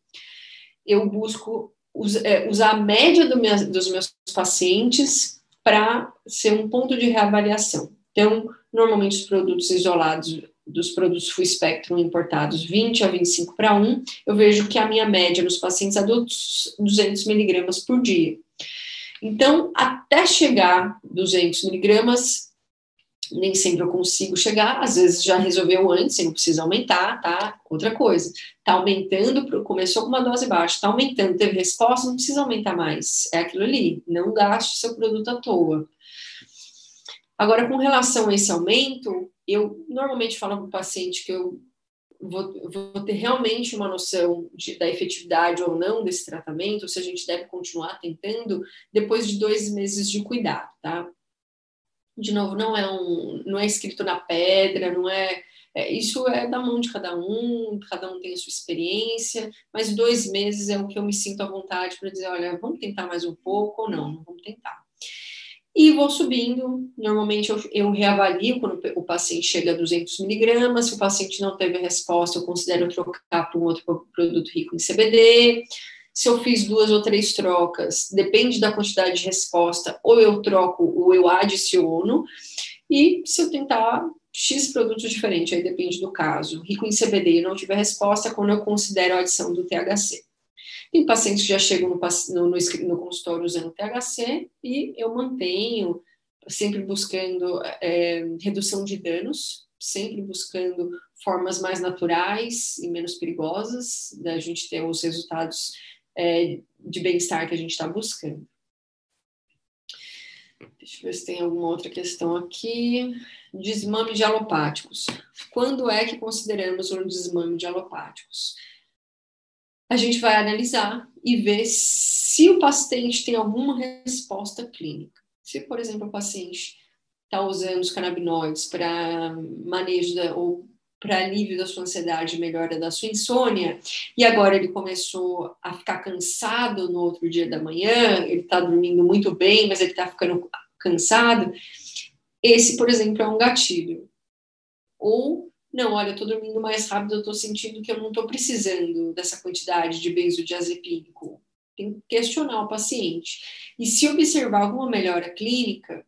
eu busco us, é, usar a média do minha, dos meus pacientes para ser um ponto de reavaliação. Então, normalmente os produtos isolados dos produtos full spectrum importados 20 a 25 para 1, eu vejo que a minha média nos pacientes adultos 200 miligramas por dia. Então, até chegar 200 miligramas, nem sempre eu consigo chegar, às vezes já resolveu antes, não precisa aumentar, tá? Outra coisa, tá aumentando, começou com uma dose baixa, tá aumentando, teve resposta, não precisa aumentar mais, é aquilo ali, não gaste seu produto à toa. Agora, com relação a esse aumento, eu normalmente falo para o paciente que eu vou, vou, ter realmente uma noção de, da efetividade ou não desse tratamento, se a gente deve continuar tentando depois de dois meses de cuidado, tá? De novo, não é um, não é escrito na pedra, não é, é isso é da mão de cada um, cada um tem a sua experiência, mas dois meses é o que eu me sinto à vontade para dizer, olha, vamos tentar mais um pouco ou não, não vamos tentar e vou subindo. Normalmente eu, eu, reavalio quando o paciente chega a 200 miligramas. Se o paciente não teve resposta, eu considero trocar para um outro produto rico em CBD. Se eu fiz duas ou três trocas, depende da quantidade de resposta, ou eu troco ou eu adiciono. E se eu tentar X produtos diferentes, aí depende do caso. Rico em CBD e não tiver resposta, quando eu considero a adição do THC. Tem pacientes que já chegam no, no, no, no consultório usando THC e eu mantenho, sempre buscando é, redução de danos, sempre buscando formas mais naturais e menos perigosas da gente ter os resultados é, de bem-estar que a gente está buscando. Deixa eu ver se tem alguma outra questão aqui. Desmame de alopáticos. Quando é que consideramos um desmame de alopáticos? A gente vai analisar e ver se o paciente tem alguma resposta clínica. Se, por exemplo, o paciente está usando os canabinoides para manejo da, ou para alívio da sua ansiedade, melhora da sua insônia, e agora ele começou a ficar cansado no outro dia da manhã, ele está dormindo muito bem, mas ele está ficando cansado, esse, por exemplo, é um gatilho. Ou não, olha, eu estou dormindo mais rápido, eu estou sentindo que eu não estou precisando dessa quantidade de benzodiazepínico. Tem que questionar o paciente. E se observar alguma melhora clínica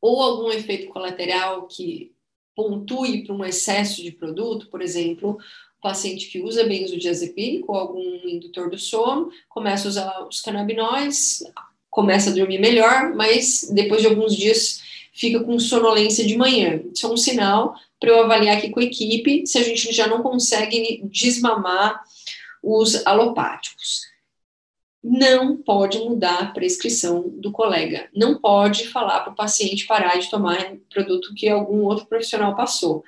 ou algum efeito colateral que pontue para um excesso de produto, por exemplo, o paciente que usa benzodiazepínico ou algum indutor do sono, começa a usar os canabinóides, começa a dormir melhor, mas depois de alguns dias fica com sonolência de manhã. Isso é um sinal para eu avaliar aqui com a equipe se a gente já não consegue desmamar os alopáticos. Não pode mudar a prescrição do colega. Não pode falar para o paciente parar de tomar produto que algum outro profissional passou.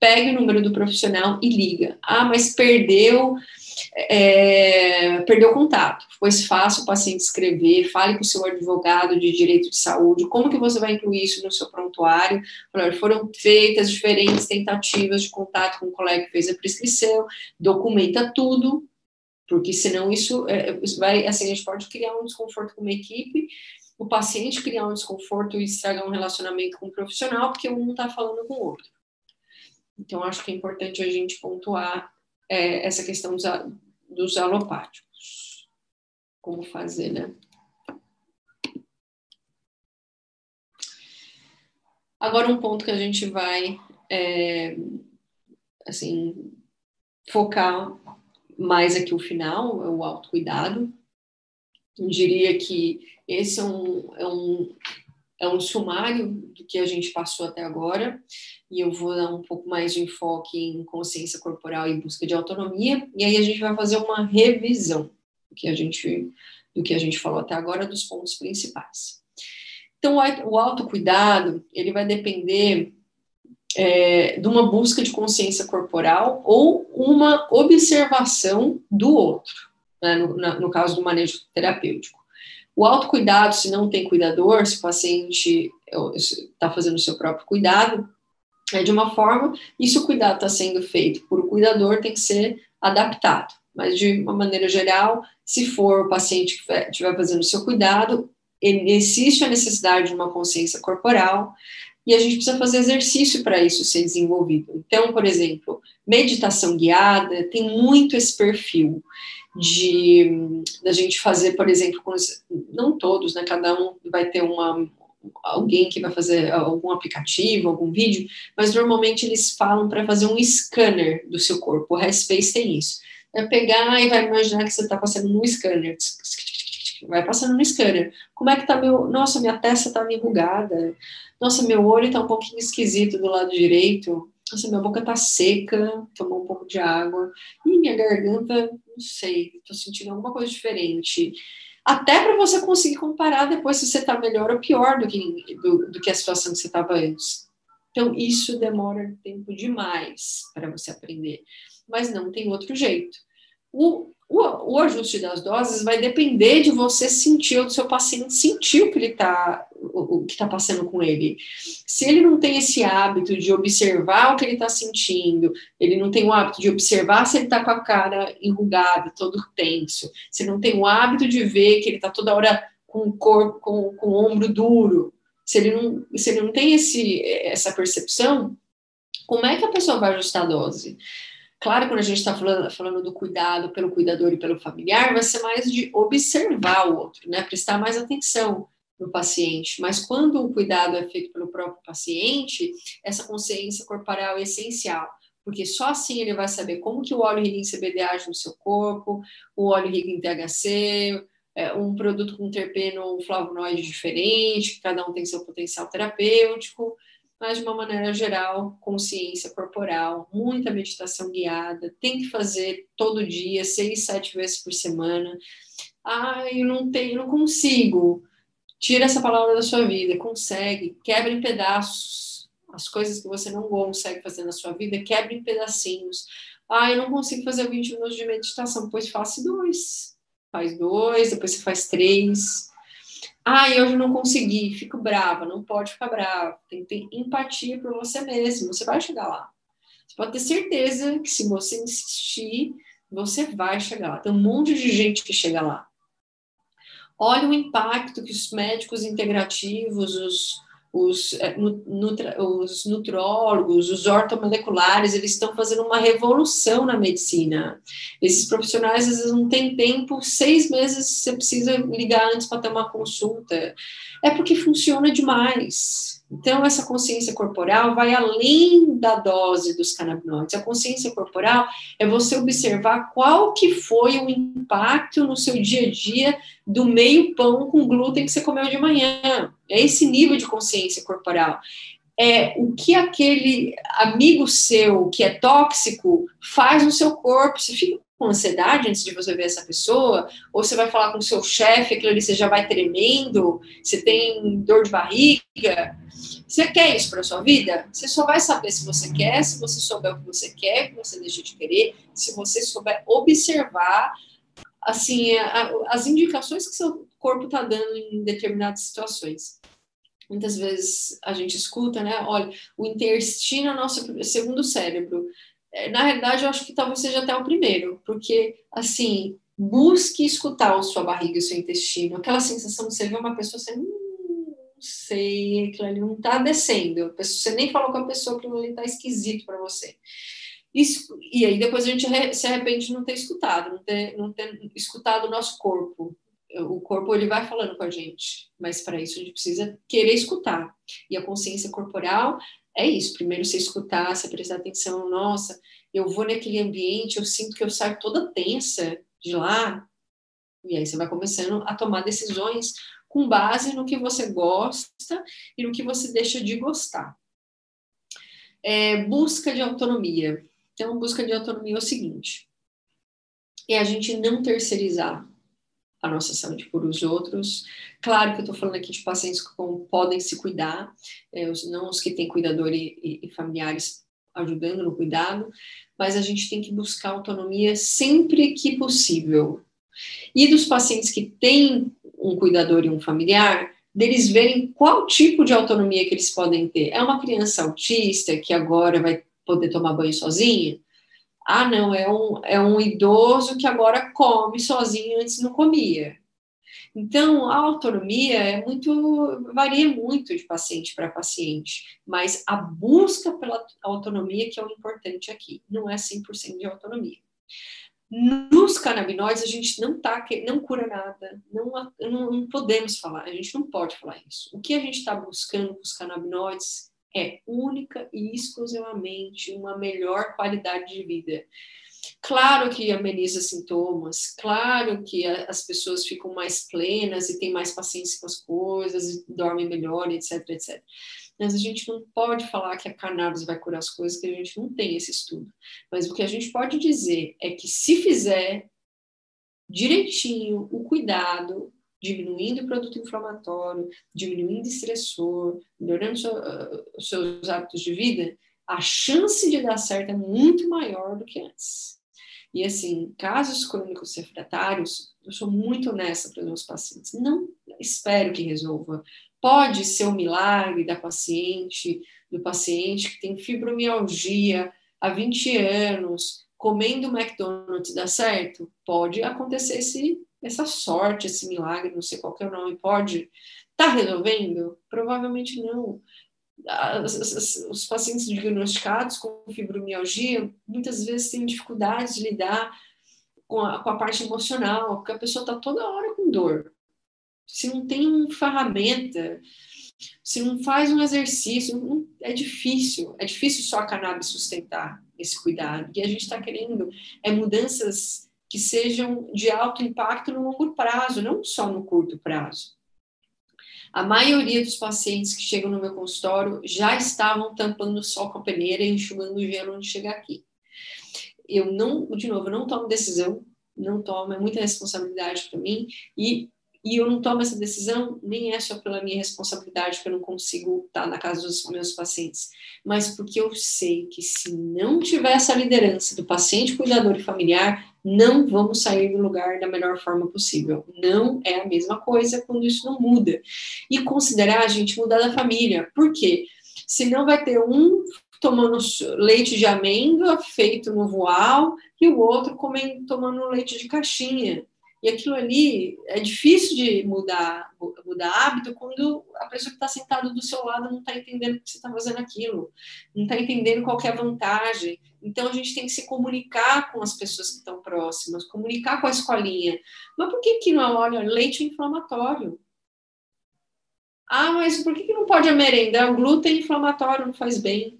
Pegue o número do profissional e liga. Ah, mas perdeu é, perdeu contato, pois faça o paciente escrever, fale com o seu advogado de direito de saúde, como que você vai incluir isso no seu prontuário, foram feitas diferentes tentativas de contato com o colega que fez a prescrição, documenta tudo, porque senão isso, é, isso vai, assim, a gente pode criar um desconforto com uma equipe, o paciente criar um desconforto e estragar um relacionamento com o profissional, porque um não está falando com o outro. Então, acho que é importante a gente pontuar é, essa questão dos, dos alopáticos. Como fazer, né? Agora, um ponto que a gente vai, é, assim, focar mais aqui o final, é o autocuidado. Eu diria que esse é um, é um, é um sumário do que a gente passou até agora e eu vou dar um pouco mais de enfoque em consciência corporal e busca de autonomia, e aí a gente vai fazer uma revisão do que a gente, do que a gente falou até agora, dos pontos principais. Então, o autocuidado, ele vai depender é, de uma busca de consciência corporal ou uma observação do outro, né, no, no caso do manejo terapêutico. O autocuidado, se não tem cuidador, se o paciente está fazendo o seu próprio cuidado, é de uma forma, e se o cuidado está sendo feito por o cuidador, tem que ser adaptado. Mas, de uma maneira geral, se for o paciente que estiver fazendo o seu cuidado, existe a necessidade de uma consciência corporal, e a gente precisa fazer exercício para isso ser desenvolvido. Então, por exemplo, meditação guiada tem muito esse perfil de da gente fazer, por exemplo, os, não todos, né? Cada um vai ter uma alguém que vai fazer algum aplicativo, algum vídeo, mas normalmente eles falam para fazer um scanner do seu corpo. O Headspace tem isso. Vai pegar e vai imaginar que você está passando num scanner vai passando no scanner. Como é que tá meu. Nossa, minha testa tá enrugada. Nossa, meu olho tá um pouquinho esquisito do lado direito. Nossa, minha boca tá seca, tomou um pouco de água. E minha garganta, não sei, tô sentindo alguma coisa diferente. Até para você conseguir comparar depois se você tá melhor ou pior do que, do, do que a situação que você estava antes. Então, isso demora tempo demais para você aprender. Mas não tem outro jeito. O, o, o, ajuste das doses vai depender de você sentir, ou do seu paciente sentir o que ele está o, o, que está passando com ele. Se ele não tem esse hábito de observar o que ele está sentindo, ele não tem o hábito de observar se ele está com a cara enrugada, todo tenso, se não tem o hábito de ver que ele está toda hora com o corpo, com, com o ombro duro, se ele não, se ele não tem esse, essa percepção, como é que a pessoa vai ajustar a dose? Claro, quando a gente está falando, falando, do cuidado pelo cuidador e pelo familiar, vai ser mais de observar o outro, né? Prestar mais atenção no paciente. Mas quando o cuidado é feito pelo próprio paciente, essa consciência corporal é essencial, porque só assim ele vai saber como que o óleo em CBD age no seu corpo, o óleo em THC, é, um produto com terpeno ou flavonoide diferente, cada um tem seu potencial terapêutico mas de uma maneira geral, consciência corporal, muita meditação guiada, tem que fazer todo dia, seis, sete vezes por semana. Eu não tenho, não consigo. Tira essa palavra da sua vida, consegue, quebra em pedaços as coisas que você não consegue fazer na sua vida, quebra em pedacinhos. Ah, eu não consigo fazer 20 minutos de meditação, pois faça dois. Faz dois, depois você faz três ah, hoje não consegui, fico brava. Não pode ficar brava. Tem que ter empatia por você mesmo. Você vai chegar lá. Você pode ter certeza que se você insistir, você vai chegar lá. Tem um monte de gente que chega lá. Olha o impacto que os médicos integrativos, os, os, é, nutra, os nutrólogos, os ortomoleculares, eles estão fazendo uma revolução na medicina. Esses profissionais, às vezes, não têm tempo, seis meses você precisa ligar antes para ter uma consulta. É porque funciona demais. Então, essa consciência corporal vai além da dose dos canabinoides. A consciência corporal é você observar qual que foi o impacto no seu dia a dia do meio pão com glúten que você comeu de manhã. É esse nível de consciência corporal. É o que aquele amigo seu que é tóxico faz no seu corpo. Você fica com ansiedade antes de você ver essa pessoa, ou você vai falar com o seu chefe, aquilo ali você já vai tremendo, você tem dor de barriga. Você quer isso para sua vida? Você só vai saber se você quer, se você souber o que você quer, o que você deixa de querer, se você souber observar assim a, as indicações que seu corpo está dando em determinadas situações. Muitas vezes a gente escuta, né? Olha, o intestino é o nosso segundo cérebro. É, na realidade, eu acho que talvez seja até o primeiro, porque, assim, busque escutar a sua barriga e o seu intestino. Aquela sensação de você ver uma pessoa assim, hum, não sei, aquilo ali não está descendo. Você nem falou com a pessoa, aquilo ali está esquisito para você. Isso, e aí depois a gente se arrepende de não ter escutado, não ter, não ter escutado o nosso corpo. O corpo ele vai falando com a gente, mas para isso a gente precisa querer escutar. E a consciência corporal é isso. Primeiro você escutar, você prestar atenção, nossa, eu vou naquele ambiente, eu sinto que eu saio toda tensa de lá. E aí você vai começando a tomar decisões com base no que você gosta e no que você deixa de gostar. É, busca de autonomia. Então, busca de autonomia é o seguinte: é a gente não terceirizar a nossa saúde por os outros. Claro que eu estou falando aqui de pacientes que podem se cuidar, é, não os que têm cuidador e, e, e, familiares ajudando no cuidado, mas a gente tem que buscar autonomia sempre que possível. E dos pacientes que têm um cuidador e um familiar, deles verem qual tipo de autonomia que eles podem ter. É uma criança autista que agora vai poder tomar banho sozinha? Ah, não, é um, é um idoso que agora come sozinho, antes não comia. Então, a autonomia é muito varia muito de paciente para paciente, mas a busca pela autonomia que é o importante aqui, não é 100% de autonomia. Nos canabinoides, a gente não tá, não cura nada, não, não, não podemos falar, a gente não pode falar isso. O que a gente está buscando com os canabinoides é única e exclusivamente uma melhor qualidade de vida. Claro que ameniza sintomas, claro que as pessoas ficam mais plenas e têm mais paciência com as coisas, dormem melhor, etc, etc. Mas a gente não pode falar que a cannabis vai curar as coisas, que a gente não tem esse estudo. Mas o que a gente pode dizer é que se fizer direitinho o cuidado, diminuindo o produto inflamatório, diminuindo o estressor, melhorando os seus hábitos de vida, a chance de dar certo é muito maior do que antes. E assim, casos crônicos refratários, eu sou muito honesta para os meus pacientes. Não espero que resolva. Pode ser um milagre da paciente, do paciente que tem fibromialgia há 20 anos, comendo McDonald's dá certo? Pode acontecer esse, essa sorte, esse milagre, não sei qual é o nome, pode. Está resolvendo? Provavelmente não os pacientes diagnosticados com fibromialgia muitas vezes têm dificuldade de lidar com a, com a parte emocional, porque a pessoa está toda hora com dor. Se não tem ferramenta, se não faz um exercício, não, é difícil. É difícil só a cannabis sustentar esse cuidado. E a gente está querendo é mudanças que sejam de alto impacto no longo prazo, não só no curto prazo. A maioria dos pacientes que chegam no meu consultório já estavam tampando o sol com a peneira e enxugando o gelo antes de chegar aqui. Eu não, de novo, eu não tomo decisão, não tomo, é muita responsabilidade para mim e e eu não tomo essa decisão, nem é só pela minha responsabilidade, porque eu não consigo estar na casa dos meus pacientes, mas porque eu sei que se não tiver essa liderança do paciente, cuidador e familiar, não vamos sair do lugar da melhor forma possível. Não é a mesma coisa quando isso não muda. E considerar a gente mudar da família. Por quê? Senão vai ter um tomando leite de amêndoa feito no voal e o outro comendo, tomando leite de caixinha. E aquilo ali é difícil de mudar, mudar hábito quando a pessoa que está sentada do seu lado não está entendendo que você está fazendo aquilo, não está entendendo qual é a vantagem. Então a gente tem que se comunicar com as pessoas que estão próximas, comunicar com a escolinha. Mas por que, que não olha leite inflamatório? Ah, mas por que, que não pode a merenda? O glúten inflamatório não faz bem.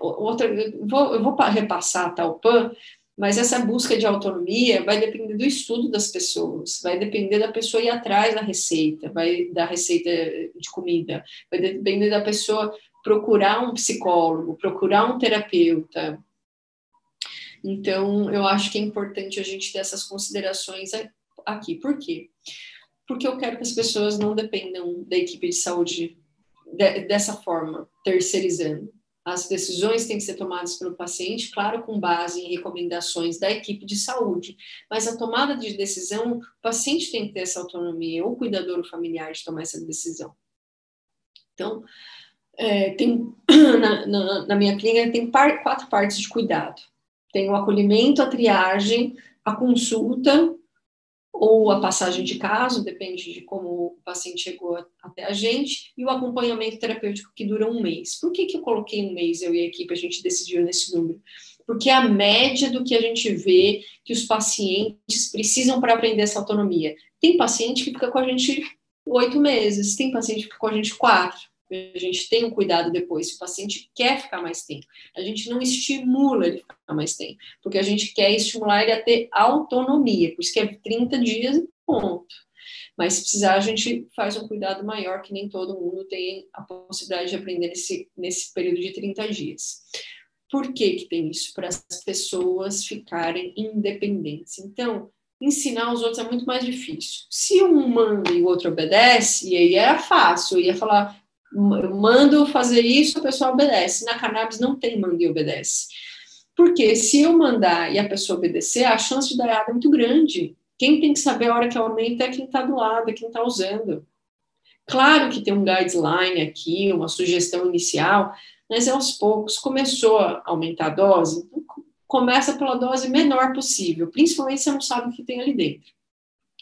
Outra, eu vou, eu vou repassar tal tá, PAN, mas essa busca de autonomia vai depender do estudo das pessoas, vai depender da pessoa ir atrás da receita, vai da receita de comida, vai depender da pessoa procurar um psicólogo, procurar um terapeuta. Então, eu acho que é importante a gente ter essas considerações aqui. Por quê? Porque eu quero que as pessoas não dependam da equipe de saúde dessa forma, terceirizando. As decisões têm que ser tomadas pelo paciente, claro, com base em recomendações da equipe de saúde, mas a tomada de decisão, o paciente tem que ter essa autonomia, ou o cuidador familiar de tomar essa decisão. Então, é, tem, na, na, na, minha clínica tem par, quatro partes de cuidado. Tem o acolhimento, a triagem, a consulta ou a passagem de caso, depende de como o paciente chegou até a gente, e o acompanhamento terapêutico que dura um mês. Por que, que eu coloquei um mês, eu e a equipe, a gente decidiu nesse número? Porque é a média do que a gente vê que os pacientes precisam para aprender essa autonomia. Tem paciente que fica com a gente oito meses, tem paciente que fica com a gente quatro a gente tem um cuidado depois, se o paciente quer ficar mais tempo. A gente não estimula ele ficar mais tempo, porque a gente quer estimular ele a ter autonomia, por isso que é 30 dias e ponto. Mas se precisar, a gente faz um cuidado maior, que nem todo mundo tem a possibilidade de aprender nesse, nesse período de 30 dias. Por que, que tem isso? Para as pessoas ficarem independentes. Então, ensinar os outros é muito mais difícil. Se um manda e o outro obedece, e aí era fácil, eu ia falar, eu mando fazer isso, a pessoa obedece. Na cannabis não tem manda e obedece. Porque se eu mandar e a pessoa obedecer, a chance de dar errado é muito grande. Quem tem que saber a hora que aumenta é quem está do lado, é quem está usando. Claro que tem um guideline aqui, uma sugestão inicial, mas é aos poucos. Começou a aumentar a dose, então começa pela dose menor possível, principalmente se você não sabe o que tem ali dentro.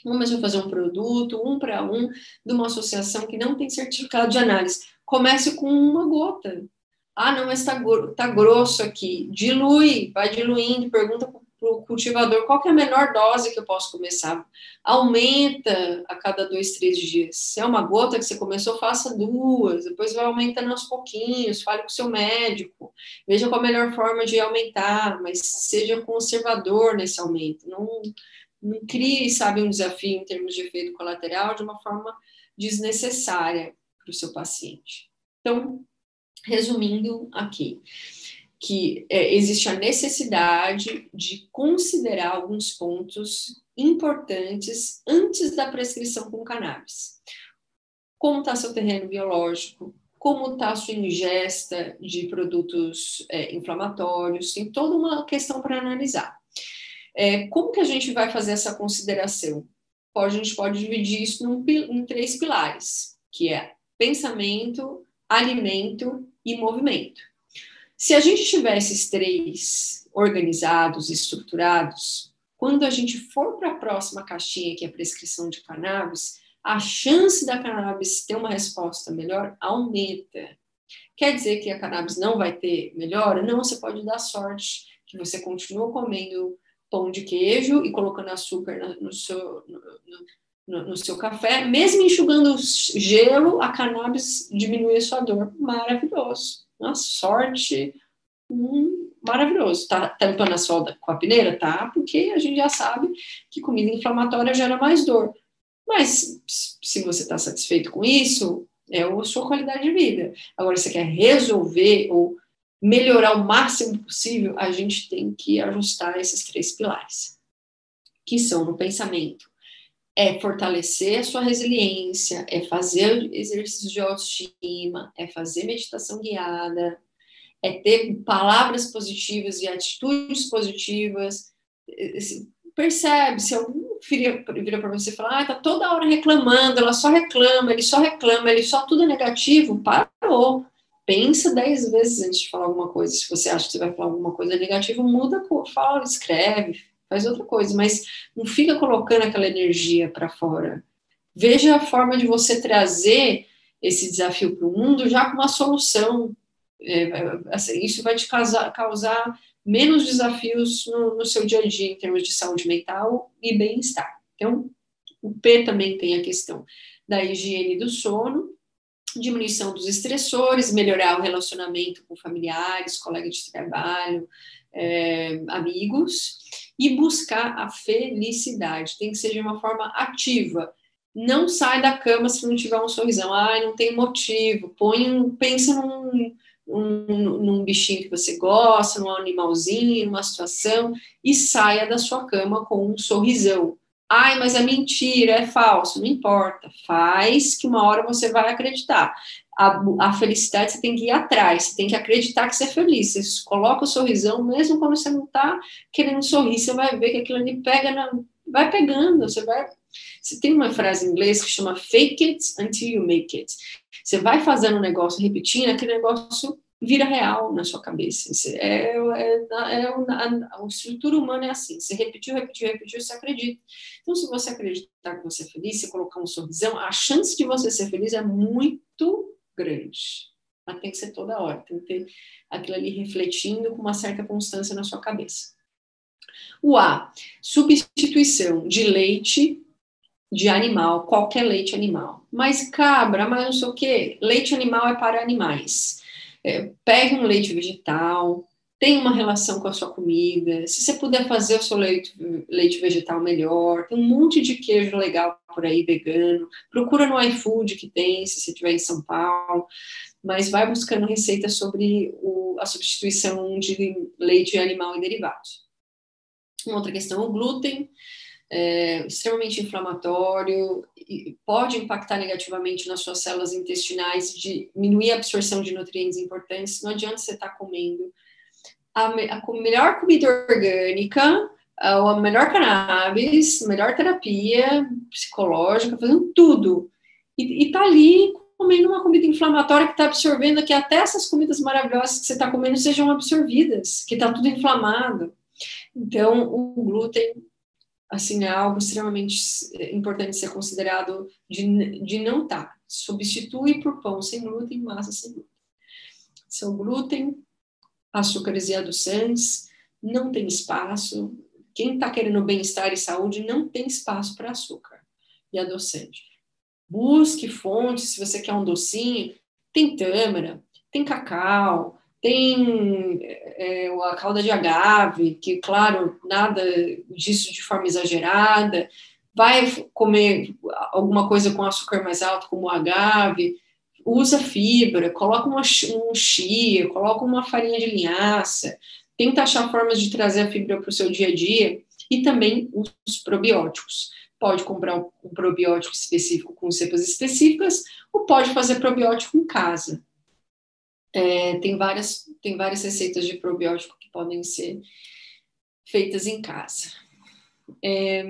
Vamos fazer um produto, um para um, de uma associação que não tem certificado de análise. Comece com uma gota. Ah, não, mas está tá grosso aqui. Dilui, vai diluindo, pergunta para o cultivador qual é a menor dose que eu posso começar. Aumenta a cada dois, três dias. Se é uma gota que você começou, faça duas, depois vai aumentando aos pouquinhos, fale com o seu médico, veja qual a melhor forma de aumentar, mas seja conservador nesse aumento. Não, não crie, sabe, um desafio em termos de efeito colateral de uma forma desnecessária para o seu paciente. Então, resumindo aqui, que é, existe a necessidade de considerar alguns pontos importantes antes da prescrição com cannabis. Como está seu terreno biológico? Como está sua ingesta de produtos é, inflamatórios? Tem toda uma questão para analisar. É, como que a gente vai fazer essa consideração? A gente pode dividir isso num, em três pilares, que é pensamento, alimento e movimento. Se a gente tiver esses três organizados, estruturados, quando a gente for para a próxima caixinha, que é a prescrição de cannabis, a chance da cannabis ter uma resposta melhor aumenta. Quer dizer que a cannabis não vai ter melhora? Não, você pode dar sorte que você continua comendo pão de queijo e colocando açúcar no seu, no, no, no seu café, mesmo enxugando gelo, a cannabis diminui a sua dor. Maravilhoso uma sorte hum, maravilhoso. Tá tampando a solda com a peneira? Tá, porque a gente já sabe que comida inflamatória gera mais dor. Mas se você está satisfeito com isso, é a sua qualidade de vida. Agora, você quer resolver ou melhorar o máximo possível, a gente tem que ajustar esses três pilares, que são no pensamento, é fortalecer a sua resiliência, é fazer exercícios de autoestima, é fazer meditação guiada, é ter palavras positivas e atitudes positivas. Percebe, se algum vira, vira para você e fala, ah, tá toda hora reclamando, ela só reclama, ele só reclama, ele só tudo é negativo, parou. Pensa dez vezes antes de falar alguma coisa. Se você acha que você vai falar alguma coisa negativa, muda, fala, escreve, faz outra coisa, mas não fica colocando aquela energia para fora. Veja a forma de você trazer esse desafio para o mundo já com uma solução. É, assim, isso vai te causar, causar menos desafios no, no, seu dia a dia em termos de saúde mental e bem-estar. Então, o P também tem a questão da higiene do sono, diminuição dos estressores, melhorar o relacionamento com familiares, colegas de trabalho, é, amigos, e buscar a felicidade. Tem que ser de uma forma ativa. Não sai da cama se não tiver um sorrisão. Ai, não tem motivo. Põe, pensa num, num, num bichinho que você gosta, num animalzinho, numa situação, e saia da sua cama com um sorrisão. Ai, mas é mentira, é falso. Não importa. Faz que uma hora você vai acreditar a, a, felicidade você tem que ir atrás, você tem que acreditar que você é feliz. Você coloca o sorrisão, mesmo quando você não está querendo sorrir, você vai ver que aquilo ali pega na, vai pegando, você vai. Você tem uma frase em inglês que chama fake it until you make it. Você vai fazendo um negócio, repetindo, aquele negócio vira real na sua cabeça. É, é, é, a, a, estrutura humana é assim. Você repetiu, repetiu, repetiu, você acredita. Então, se você acreditar que você é feliz, se colocar um sorrisão, a chance de você ser feliz é muito grande. Mas tem que ser toda hora, tem que ter aquilo ali refletindo com uma certa constância na sua cabeça. O A, substituição de leite de animal, qualquer leite animal. Mas cabra, mas não sei o quê, leite animal é para animais. É, pegue um leite vegetal, tem uma relação com a sua comida. Se você puder fazer o seu leite, leite vegetal melhor, tem um monte de queijo legal por aí, vegano. Procura no iFood que tem, se você estiver em São Paulo. Mas vai buscando receitas sobre o, a substituição de leite animal e derivados. Uma outra questão, o glúten. É, extremamente inflamatório, pode impactar negativamente nas suas células intestinais, diminuir a absorção de nutrientes importantes. Não adianta você estar tá comendo a, a melhor comida orgânica, a, a melhor cannabis, melhor terapia psicológica, fazendo tudo. E, e tá ali comendo uma comida inflamatória que está absorvendo que até essas comidas maravilhosas que você está comendo sejam absorvidas, que está tudo inflamado. Então, o glúten assim, é algo extremamente importante ser considerado de, de não estar. Tá. Substitui por pão sem glúten, massa sem glúten. São glúten, açúcares e adoçantes, não tem espaço. Quem está querendo bem-estar e saúde não tem espaço para açúcar e adoçante. Busque fontes, se você quer um docinho, tem tâmara, tem cacau, tem é, a calda de agave, que, claro, nada disso de forma exagerada, vai comer alguma coisa com açúcar mais alto, como o agave, usa fibra, coloca uma, um chia, coloca uma farinha de linhaça, tenta achar formas de trazer a fibra para o seu dia a dia, e também os probióticos. Pode comprar um probiótico específico com cepas específicas, ou pode fazer probiótico em casa. É, tem, várias, tem várias receitas de probiótico que podem ser feitas em casa. É,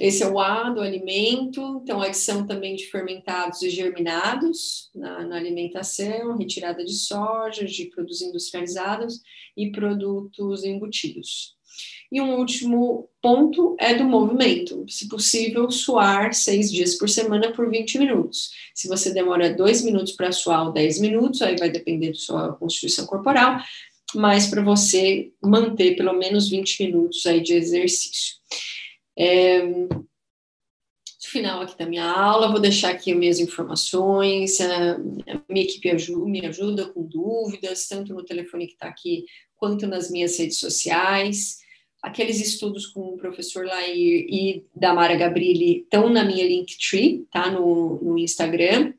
esse é o A do alimento, então adição também de fermentados e germinados na, na, alimentação, retirada de soja, de produtos industrializados e produtos embutidos. E um último ponto é do movimento. Se possível, suar seis dias por semana por 20 minutos. Se você demora dois minutos para suar ou 10 minutos, aí vai depender da sua constituição corporal, mas para você manter pelo menos 20 minutos aí de exercício. É, final aqui da minha aula, vou deixar aqui minhas informações, a minha equipe ajuda, me ajuda com dúvidas, tanto no telefone que está aqui, quanto nas minhas redes sociais aqueles estudos com o professor Lair e da Mara Gabrilli estão na minha Linktree, tá? No, no Instagram.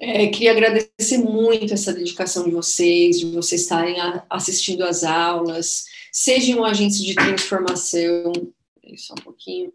É, queria agradecer muito essa dedicação de vocês, de vocês estarem a, assistindo às aulas, sejam agentes de transformação. Só um pouquinho.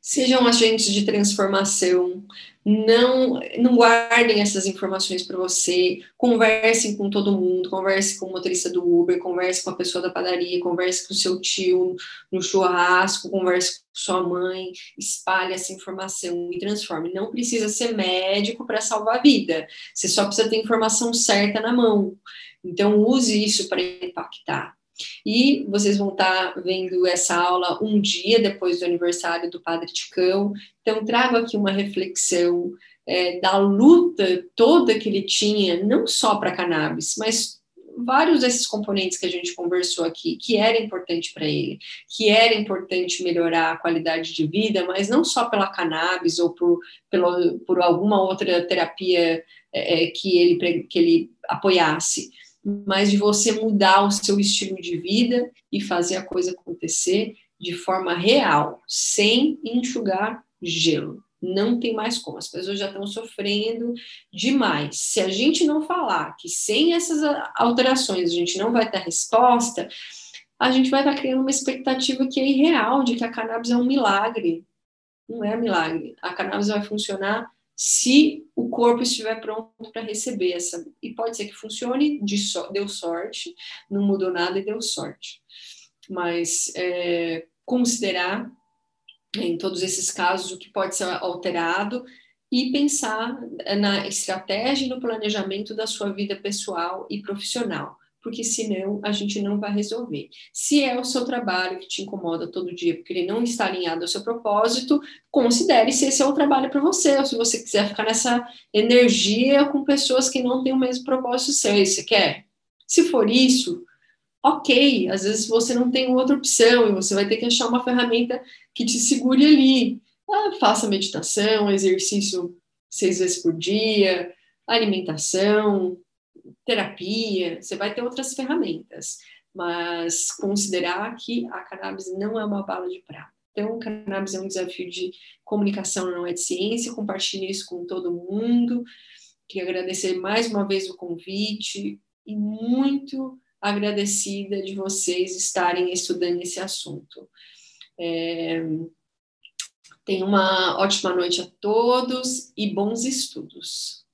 Sejam agentes de transformação, não, não guardem essas informações para você, conversem com todo mundo, converse com o motorista do Uber, converse com a pessoa da padaria, converse com o seu tio no churrasco, converse com sua mãe, espalhe essa informação e transforme. Não precisa ser médico para salvar a vida, você só precisa ter informação certa na mão. Então, use isso para impactar. E vocês vão estar vendo essa aula um dia depois do aniversário do Padre Ticão. Então, trago aqui uma reflexão é, da luta toda que ele tinha, não só para cannabis, mas vários desses componentes que a gente conversou aqui, que era importante para ele, que era importante melhorar a qualidade de vida, mas não só pela cannabis ou por, pelo, por alguma outra terapia é, é que, ele, que ele apoiasse, mas de você mudar o seu estilo de vida e fazer a coisa acontecer de forma real, sem enxugar gelo. Não tem mais como, as pessoas já estão sofrendo demais. Se a gente não falar que sem essas alterações a gente não vai ter resposta, a gente vai estar criando uma expectativa que é irreal de que a cannabis é um milagre. Não é milagre. A cannabis vai funcionar se o corpo estiver pronto para receber essa. E pode ser que funcione, de so, deu sorte, não mudou nada e deu sorte. Mas é, considerar em todos esses casos o que pode ser alterado e pensar na estratégia e no planejamento da sua vida pessoal e profissional porque senão a gente não vai resolver. Se é o seu trabalho que te incomoda todo dia, porque ele não está alinhado ao seu propósito, considere se esse é o trabalho para você, ou se você quiser ficar nessa energia com pessoas que não têm o mesmo propósito seu, você quer. Se for isso, ok, às vezes você não tem outra opção e você vai ter que achar uma ferramenta que te segure ali. Ah, faça meditação, exercício seis vezes por dia, alimentação, terapia, você vai ter outras ferramentas, mas considerar que a cannabis não é uma bala de prata. Então, cannabis é um desafio de comunicação, não é de ciência, compartilhe isso com todo mundo. Queria agradecer mais uma vez o convite e muito agradecida de vocês estarem estudando esse assunto. É... Uma ótima noite a todos e bons estudos.